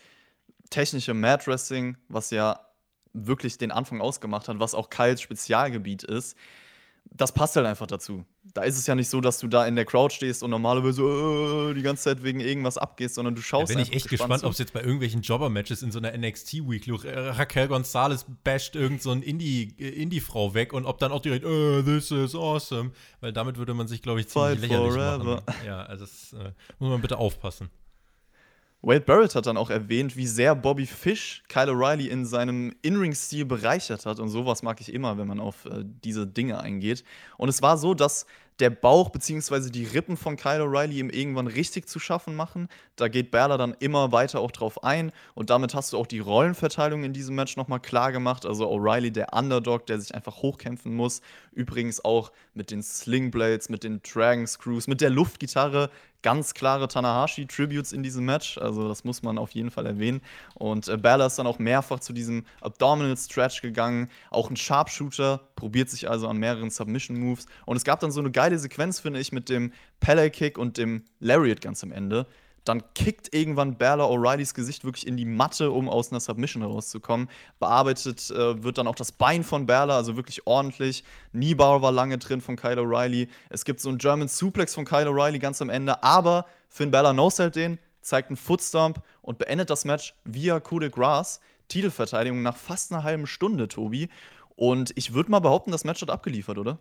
technische Mad Wrestling, was ja wirklich den Anfang ausgemacht hat, was auch Kyles Spezialgebiet ist das passt halt einfach dazu. Da ist es ja nicht so, dass du da in der Crowd stehst und normalerweise äh, die ganze Zeit wegen irgendwas abgehst, sondern du schaust. Da bin ich echt gespannt, ob es jetzt bei irgendwelchen Jobber-Matches in so einer NXT-Weekly Raquel Gonzalez basht irgend so ein Indie-Frau Indie weg und ob dann auch direkt, oh, this is awesome. Weil damit würde man sich, glaube ich, ziemlich Fight lächerlich forever. machen. Ja, also das äh, muss man bitte aufpassen. Wade Barrett hat dann auch erwähnt, wie sehr Bobby Fish Kyle O'Reilly in seinem In-Ring-Stil bereichert hat. Und sowas mag ich immer, wenn man auf äh, diese Dinge eingeht. Und es war so, dass der Bauch bzw. die Rippen von Kyle O'Reilly ihm irgendwann richtig zu schaffen machen. Da geht Berler dann immer weiter auch drauf ein und damit hast du auch die Rollenverteilung in diesem Match nochmal klar gemacht. Also O'Reilly, der Underdog, der sich einfach hochkämpfen muss. Übrigens auch mit den Slingblades, mit den Dragon Screws, mit der Luftgitarre ganz klare Tanahashi-Tributes in diesem Match. Also, das muss man auf jeden Fall erwähnen. Und äh, Balor ist dann auch mehrfach zu diesem Abdominal Stretch gegangen. Auch ein Sharpshooter, probiert sich also an mehreren Submission-Moves. Und es gab dann so eine geile Sequenz, finde ich, mit dem Pele-Kick und dem Lariat ganz am Ende. Dann kickt irgendwann Berla O'Reillys Gesicht wirklich in die Matte, um aus einer Submission herauszukommen. Bearbeitet äh, wird dann auch das Bein von Berla, also wirklich ordentlich. Kneebar war lange drin von Kyle O'Reilly. Es gibt so einen German Suplex von Kyle O'Reilly ganz am Ende, aber Finn Bella no-sellt den, zeigt einen Footstomp und beendet das Match via Coup de Grace. Titelverteidigung nach fast einer halben Stunde, Tobi. Und ich würde mal behaupten, das Match hat abgeliefert, oder?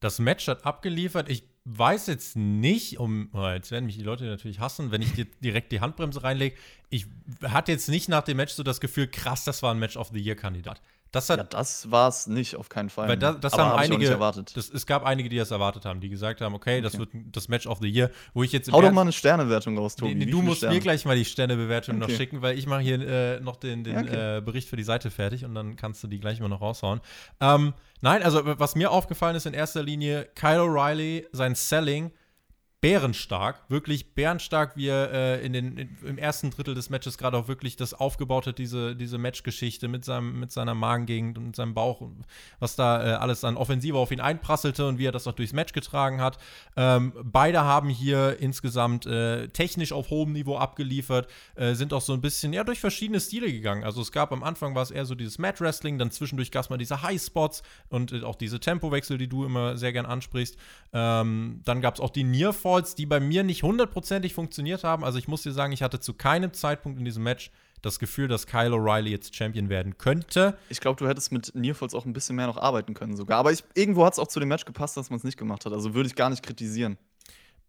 Das Match hat abgeliefert. Ich weiß jetzt nicht, um, oh, jetzt werden mich die Leute natürlich hassen, wenn ich dir direkt die Handbremse reinlege. Ich hatte jetzt nicht nach dem Match so das Gefühl, krass, das war ein Match of the Year-Kandidat. Das hat, ja, das war es nicht, auf keinen Fall. Weil da, das Aber haben hab einige erwartet. Das, es gab einige, die das erwartet haben, die gesagt haben, okay, okay, das wird das Match of the Year, wo ich jetzt Hau doch mal eine Sternewertung raus, Tobi. Nee, du musst Sterne? mir gleich mal die Sternebewertung okay. noch schicken, weil ich mache hier äh, noch den, den okay. äh, Bericht für die Seite fertig und dann kannst du die gleich mal noch raushauen. Ähm, nein, also was mir aufgefallen ist in erster Linie, Kyle O'Reilly, sein Selling bärenstark, wirklich bärenstark, wie er äh, in den, in, im ersten Drittel des Matches gerade auch wirklich das aufgebaut hat, diese, diese Matchgeschichte mit, mit seiner Magengegend und seinem Bauch, was da äh, alles an Offensive auf ihn einprasselte und wie er das auch durchs Match getragen hat. Ähm, beide haben hier insgesamt äh, technisch auf hohem Niveau abgeliefert, äh, sind auch so ein bisschen, ja, durch verschiedene Stile gegangen. Also es gab am Anfang war es eher so dieses Mat-Wrestling, dann zwischendurch gab es mal diese High-Spots und äh, auch diese Tempowechsel, die du immer sehr gern ansprichst. Ähm, dann gab es auch die Near Falls, die bei mir nicht hundertprozentig funktioniert haben. Also ich muss dir sagen, ich hatte zu keinem Zeitpunkt in diesem Match das Gefühl, dass Kyle O'Reilly jetzt Champion werden könnte. Ich glaube, du hättest mit Nearfalls auch ein bisschen mehr noch arbeiten können sogar. Aber ich, irgendwo hat es auch zu dem Match gepasst, dass man es nicht gemacht hat. Also würde ich gar nicht kritisieren.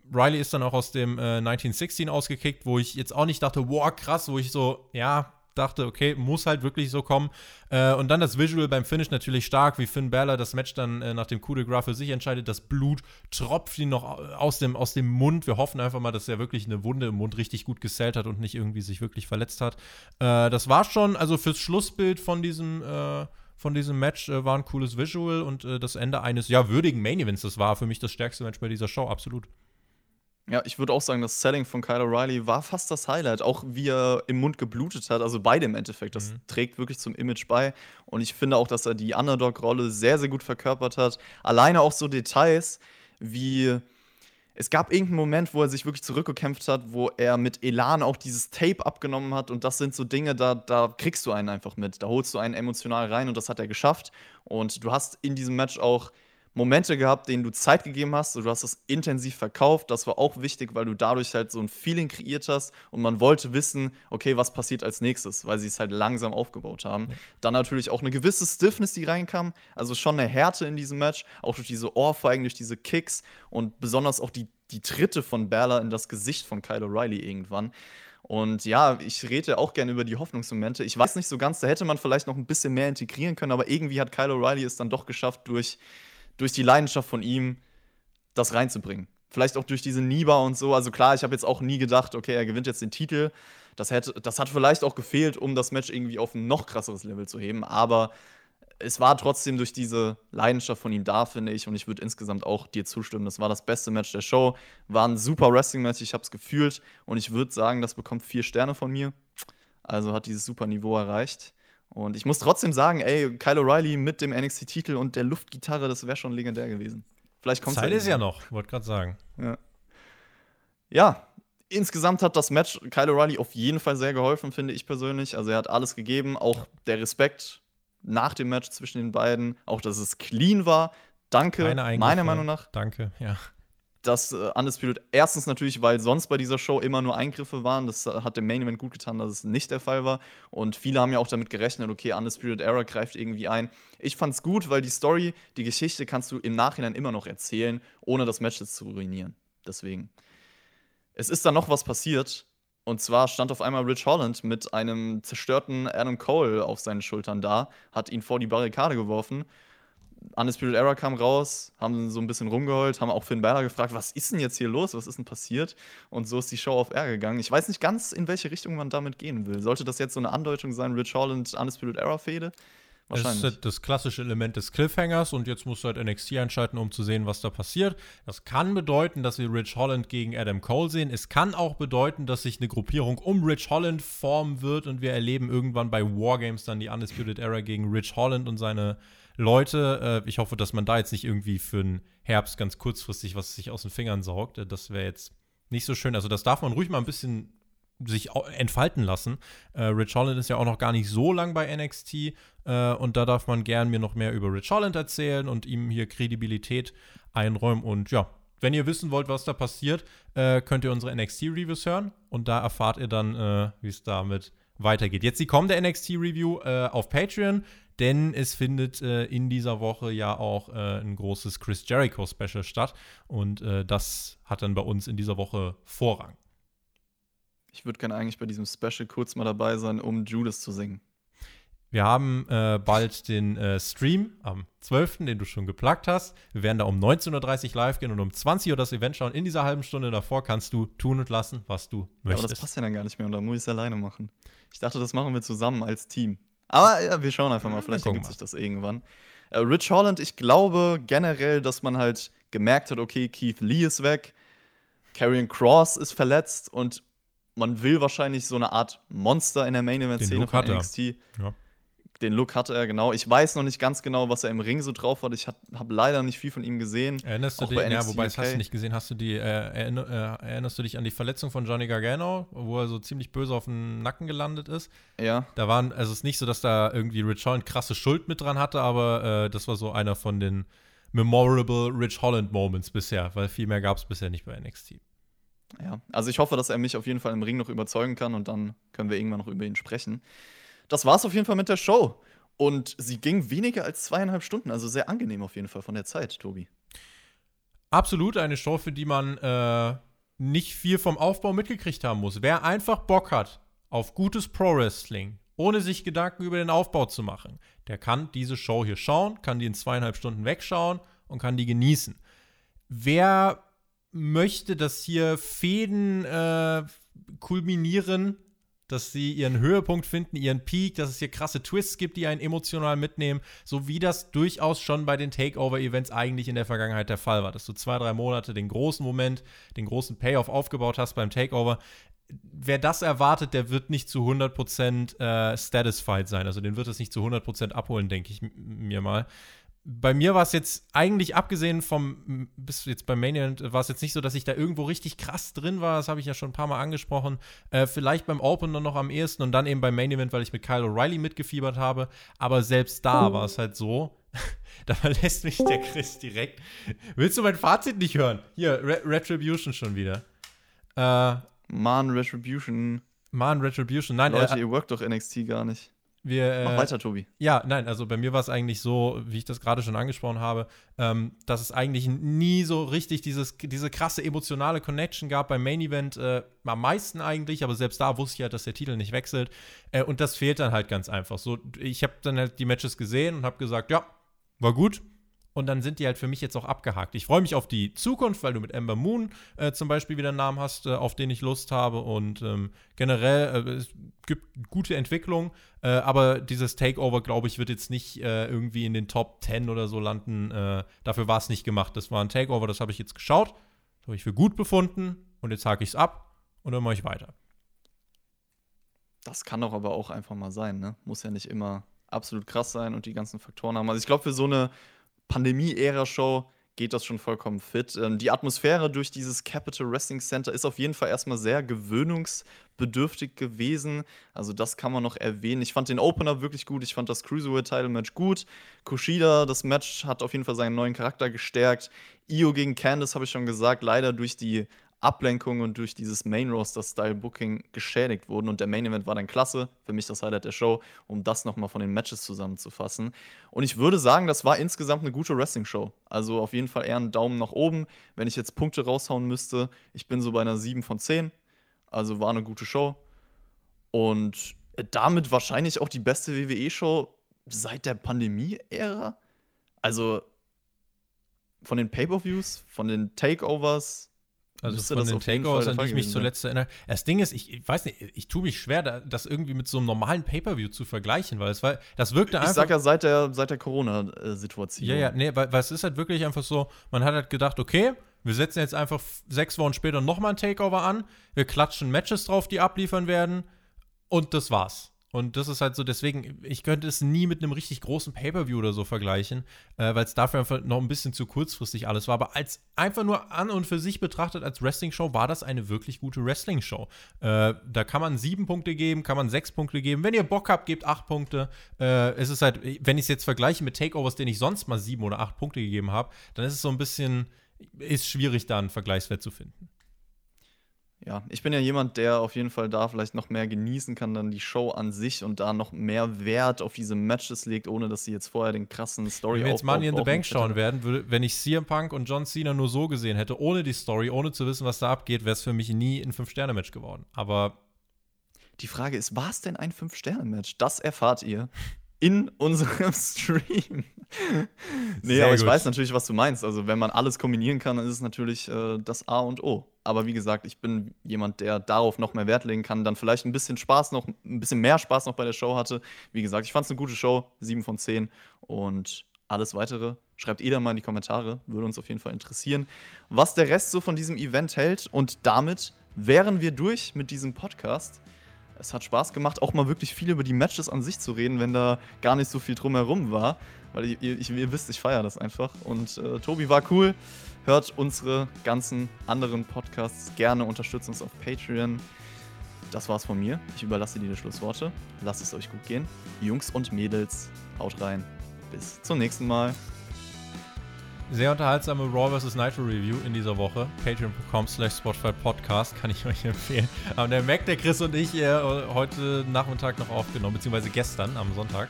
Riley ist dann auch aus dem äh, 1916 ausgekickt, wo ich jetzt auch nicht dachte, wow, krass, wo ich so, ja, dachte, okay, muss halt wirklich so kommen. Äh, und dann das Visual beim Finish natürlich stark, wie Finn Balor das Match dann äh, nach dem Coup de Gras für sich entscheidet. Das Blut tropft ihn noch aus dem, aus dem Mund. Wir hoffen einfach mal, dass er wirklich eine Wunde im Mund richtig gut gesellt hat und nicht irgendwie sich wirklich verletzt hat. Äh, das war schon, also fürs Schlussbild von diesem äh, von diesem Match äh, war ein cooles Visual und äh, das Ende eines ja würdigen Main Events. Das war für mich das stärkste Match bei dieser Show, absolut. Ja, ich würde auch sagen, das Selling von Kyle O'Reilly war fast das Highlight. Auch wie er im Mund geblutet hat, also beide im Endeffekt. Das Mhm. trägt wirklich zum Image bei. Und ich finde auch, dass er die Underdog-Rolle sehr, sehr gut verkörpert hat. Alleine auch so Details wie. Es gab irgendeinen Moment, wo er sich wirklich zurückgekämpft hat, wo er mit Elan auch dieses Tape abgenommen hat. Und das sind so Dinge, da, da kriegst du einen einfach mit. Da holst du einen emotional rein und das hat er geschafft. Und du hast in diesem Match auch Momente gehabt, denen du Zeit gegeben hast. Du hast es intensiv verkauft. Das war auch wichtig, weil du dadurch halt so ein Feeling kreiert hast und man wollte wissen, okay, was passiert als nächstes, weil sie es halt langsam aufgebaut haben. Dann natürlich auch eine gewisse Stiffness, die reinkam. Also schon eine Härte in diesem Match, auch durch diese Ohrfeigen, durch diese Kicks und besonders auch die, die Tritte von Bella in das Gesicht von Kyle O'Reilly irgendwann. Und ja, ich rede auch gerne über die Hoffnungsmomente. Ich weiß nicht so ganz, da hätte man vielleicht noch ein bisschen mehr integrieren können, aber irgendwie hat Kyle O'Reilly es dann doch geschafft, durch, durch die Leidenschaft von ihm das reinzubringen. Vielleicht auch durch diese Niba und so. Also klar, ich habe jetzt auch nie gedacht, okay, er gewinnt jetzt den Titel. Das, hätte, das hat vielleicht auch gefehlt, um das Match irgendwie auf ein noch krasseres Level zu heben. Aber es war trotzdem durch diese Leidenschaft von ihm da, finde ich. Und ich würde insgesamt auch dir zustimmen. Das war das beste Match der Show. War ein super Wrestling-Match. Ich habe es gefühlt. Und ich würde sagen, das bekommt vier Sterne von mir. Also hat dieses super Niveau erreicht. Und ich muss trotzdem sagen, ey, Kyle O'Reilly mit dem NXT-Titel und der Luftgitarre, das wäre schon legendär gewesen. Vielleicht kommt Zeit ist ja noch, wollte gerade sagen. ja. ja, insgesamt hat das Match Kyle O'Reilly auf jeden Fall sehr geholfen, finde ich persönlich. Also er hat alles gegeben, auch der Respekt nach dem Match zwischen den beiden, auch dass es clean war. Danke, meiner Meinung nach. Danke, ja. Das äh, Undisputed, erstens natürlich, weil sonst bei dieser Show immer nur Eingriffe waren. Das äh, hat dem Main Event gut getan, dass es nicht der Fall war. Und viele haben ja auch damit gerechnet, okay, Undisputed Era greift irgendwie ein. Ich fand's gut, weil die Story, die Geschichte kannst du im Nachhinein immer noch erzählen, ohne das Match jetzt zu ruinieren. Deswegen. Es ist dann noch was passiert. Und zwar stand auf einmal Rich Holland mit einem zerstörten Adam Cole auf seinen Schultern da, hat ihn vor die Barrikade geworfen. Undisputed Era kam raus, haben so ein bisschen rumgeheult, haben auch Finn Balor gefragt, was ist denn jetzt hier los, was ist denn passiert? Und so ist die Show auf Air gegangen. Ich weiß nicht ganz, in welche Richtung man damit gehen will. Sollte das jetzt so eine Andeutung sein, Rich Holland, Undisputed Era Fehde? Das ist Wahrscheinlich. das klassische Element des Cliffhangers und jetzt musst du halt NXT einschalten, um zu sehen, was da passiert. Das kann bedeuten, dass wir Rich Holland gegen Adam Cole sehen. Es kann auch bedeuten, dass sich eine Gruppierung um Rich Holland formen wird und wir erleben irgendwann bei Wargames dann die Undisputed Era gegen Rich Holland und seine Leute. Äh, ich hoffe, dass man da jetzt nicht irgendwie für den Herbst ganz kurzfristig was sich aus den Fingern saugt. Äh, Das wäre jetzt nicht so schön. Also das darf man ruhig mal ein bisschen sich entfalten lassen. Äh, Rich Holland ist ja auch noch gar nicht so lang bei NXT äh, und da darf man gern mir noch mehr über Rich Holland erzählen und ihm hier Kredibilität einräumen. Und ja, wenn ihr wissen wollt, was da passiert, äh, könnt ihr unsere NXT-Reviews hören und da erfahrt ihr dann, äh, wie es damit weitergeht. Jetzt die kommende NXT-Review äh, auf Patreon, denn es findet äh, in dieser Woche ja auch äh, ein großes Chris Jericho-Special statt und äh, das hat dann bei uns in dieser Woche Vorrang. Ich würde gerne eigentlich bei diesem Special kurz mal dabei sein, um Judas zu singen. Wir haben äh, bald den äh, Stream am 12., den du schon geplagt hast. Wir werden da um 19.30 Uhr live gehen und um 20 Uhr das Event schauen. In dieser halben Stunde davor kannst du tun und lassen, was du Ja, aber möchtest. das passt ja dann gar nicht mehr und da muss ich es alleine machen. Ich dachte, das machen wir zusammen als Team. Aber ja, wir schauen einfach mal, vielleicht ergibt sich das irgendwann. Äh, Rich Holland, ich glaube generell, dass man halt gemerkt hat, okay, Keith Lee ist weg, Karrion Cross ist verletzt und man will wahrscheinlich so eine Art Monster in der Main Event Szene von. NXT. Ja. Den Look hatte er genau. Ich weiß noch nicht ganz genau, was er im Ring so drauf hat. Ich habe leider nicht viel von ihm gesehen. Erinnerst du dich, ja, wobei das hast du nicht gesehen, hast du die, äh, erinner, äh, erinnerst du dich an die Verletzung von Johnny Gargano, wo er so ziemlich böse auf den Nacken gelandet ist? Ja, Da waren, also es ist nicht so, dass da irgendwie Rich Holland krasse Schuld mit dran hatte, aber äh, das war so einer von den memorable Rich Holland Moments bisher, weil viel mehr gab es bisher nicht bei NXT. Ja, also ich hoffe, dass er mich auf jeden Fall im Ring noch überzeugen kann und dann können wir irgendwann noch über ihn sprechen. Das war's auf jeden Fall mit der Show. Und sie ging weniger als zweieinhalb Stunden, also sehr angenehm auf jeden Fall von der Zeit, Tobi. Absolut eine Show, für die man äh, nicht viel vom Aufbau mitgekriegt haben muss. Wer einfach Bock hat auf gutes Pro-Wrestling, ohne sich Gedanken über den Aufbau zu machen, der kann diese Show hier schauen, kann die in zweieinhalb Stunden wegschauen und kann die genießen. Wer möchte, dass hier Fäden äh, kulminieren, dass sie ihren Höhepunkt finden, ihren Peak, dass es hier krasse Twists gibt, die einen emotional mitnehmen, so wie das durchaus schon bei den Takeover-Events eigentlich in der Vergangenheit der Fall war, dass du zwei, drei Monate den großen Moment, den großen Payoff aufgebaut hast beim Takeover. Wer das erwartet, der wird nicht zu 100% äh, satisfied sein. Also den wird es nicht zu 100% abholen, denke ich mir mal bei mir war es jetzt eigentlich abgesehen vom, bis jetzt beim Mania, war es jetzt nicht so, dass ich da irgendwo richtig krass drin war. Das habe ich ja schon ein paar Mal angesprochen. Äh, vielleicht beim Opener noch am ehesten und dann eben beim Main Event, weil ich mit Kyle O'Reilly mitgefiebert habe. Aber selbst da oh. war es halt so. da verlässt mich der Chris direkt. Willst du mein Fazit nicht hören? Hier, Re Retribution schon wieder. Äh, Mann, Retribution. Mann, Retribution. Nein, Leute, äh, ihr workt doch NXT gar nicht. Wir, äh, Mach weiter, Tobi. Ja, nein, also bei mir war es eigentlich so, wie ich das gerade schon angesprochen habe, ähm, dass es eigentlich nie so richtig dieses, diese krasse emotionale Connection gab beim Main Event. Äh, am meisten eigentlich, aber selbst da wusste ich halt, dass der Titel nicht wechselt. Äh, und das fehlt dann halt ganz einfach. So, ich habe dann halt die Matches gesehen und habe gesagt, ja, war gut. Und dann sind die halt für mich jetzt auch abgehakt. Ich freue mich auf die Zukunft, weil du mit Ember Moon äh, zum Beispiel wieder einen Namen hast, äh, auf den ich Lust habe. Und ähm, generell, äh, es gibt gute Entwicklung. Äh, aber dieses Takeover, glaube ich, wird jetzt nicht äh, irgendwie in den Top 10 oder so landen. Äh, dafür war es nicht gemacht. Das war ein Takeover, das habe ich jetzt geschaut. Das habe ich für gut befunden. Und jetzt hake ich es ab und dann mache ich weiter. Das kann doch aber auch einfach mal sein, ne? Muss ja nicht immer absolut krass sein und die ganzen Faktoren haben. Also ich glaube, für so eine Pandemie-Ära-Show geht das schon vollkommen fit. Ähm, die Atmosphäre durch dieses Capital Wrestling Center ist auf jeden Fall erstmal sehr gewöhnungsbedürftig gewesen. Also das kann man noch erwähnen. Ich fand den Opener wirklich gut. Ich fand das Cruiserweight-Title-Match gut. Kushida, das Match hat auf jeden Fall seinen neuen Charakter gestärkt. Io gegen Candice habe ich schon gesagt. Leider durch die Ablenkung und durch dieses Main Roster Style Booking geschädigt wurden und der Main Event war dann klasse, für mich das Highlight der Show, um das nochmal von den Matches zusammenzufassen. Und ich würde sagen, das war insgesamt eine gute Wrestling Show. Also auf jeden Fall eher einen Daumen nach oben. Wenn ich jetzt Punkte raushauen müsste, ich bin so bei einer 7 von 10. Also war eine gute Show. Und damit wahrscheinlich auch die beste WWE-Show seit der Pandemie-Ära. Also von den Pay-Per-Views, von den Takeovers, also von den Takeovers, an die ich mich zuletzt erinnere. Das Ding ist, ich, ich, weiß nicht, ich tue mich schwer, das irgendwie mit so einem normalen Pay-Per-View zu vergleichen, weil es war, das wirkte einfach. Ich sag ja seit der, seit der Corona-Situation. Ja, ja, nee, weil, weil es ist halt wirklich einfach so, man hat halt gedacht, okay, wir setzen jetzt einfach sechs Wochen später nochmal ein Takeover an, wir klatschen Matches drauf, die abliefern werden und das war's. Und das ist halt so, deswegen, ich könnte es nie mit einem richtig großen Pay-Per-View oder so vergleichen, äh, weil es dafür einfach noch ein bisschen zu kurzfristig alles war. Aber als einfach nur an und für sich betrachtet als Wrestling-Show war das eine wirklich gute Wrestling-Show. Äh, da kann man sieben Punkte geben, kann man sechs Punkte geben. Wenn ihr Bock habt, gebt acht Punkte. Äh, es ist halt, wenn ich es jetzt vergleiche mit Takeovers, denen ich sonst mal sieben oder acht Punkte gegeben habe, dann ist es so ein bisschen, ist schwierig, da einen Vergleichswert zu finden ja, ich bin ja jemand, der auf jeden Fall da vielleicht noch mehr genießen kann, dann die Show an sich und da noch mehr Wert auf diese Matches legt, ohne dass sie jetzt vorher den krassen story Wenn wir jetzt Money in the Bank schauen werden, würde, wenn ich CM Punk und John Cena nur so gesehen hätte, ohne die Story, ohne zu wissen, was da abgeht, wäre es für mich nie ein Fünf-Sterne-Match geworden. Aber. Die Frage ist, war es denn ein Fünf-Sterne-Match? Das erfahrt ihr in unserem Stream. nee, Sehr aber ich gut. weiß natürlich, was du meinst. Also, wenn man alles kombinieren kann, dann ist es natürlich äh, das A und O. Aber wie gesagt, ich bin jemand, der darauf noch mehr Wert legen kann, dann vielleicht ein bisschen Spaß noch, ein bisschen mehr Spaß noch bei der Show hatte. Wie gesagt, ich fand es eine gute Show, 7 von 10. Und alles weitere schreibt ihr da mal in die Kommentare, würde uns auf jeden Fall interessieren, was der Rest so von diesem Event hält. Und damit wären wir durch mit diesem Podcast es hat Spaß gemacht, auch mal wirklich viel über die Matches an sich zu reden, wenn da gar nicht so viel drumherum war. Weil ihr, ich, ihr wisst, ich feiere das einfach. Und äh, Tobi war cool. Hört unsere ganzen anderen Podcasts gerne, unterstützt uns auf Patreon. Das war's von mir. Ich überlasse dir die Schlussworte. Lasst es euch gut gehen. Jungs und Mädels, haut rein. Bis zum nächsten Mal. Sehr unterhaltsame Raw vs. Nitro Review in dieser Woche. Patreon.com slash Spotify Podcast kann ich euch empfehlen. Aber der Mac, der Chris und ich äh, heute Nachmittag noch aufgenommen, beziehungsweise gestern am Sonntag.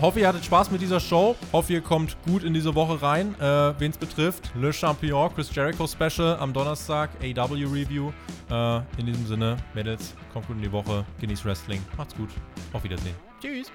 Hoffe, ihr hattet Spaß mit dieser Show. Hoffe, ihr kommt gut in diese Woche rein. Äh, Wen es betrifft, Le Champion, Chris Jericho Special am Donnerstag, AW Review. Äh, in diesem Sinne, Mädels, kommt gut in die Woche, genießt Wrestling. Macht's gut. Auf Wiedersehen. Tschüss.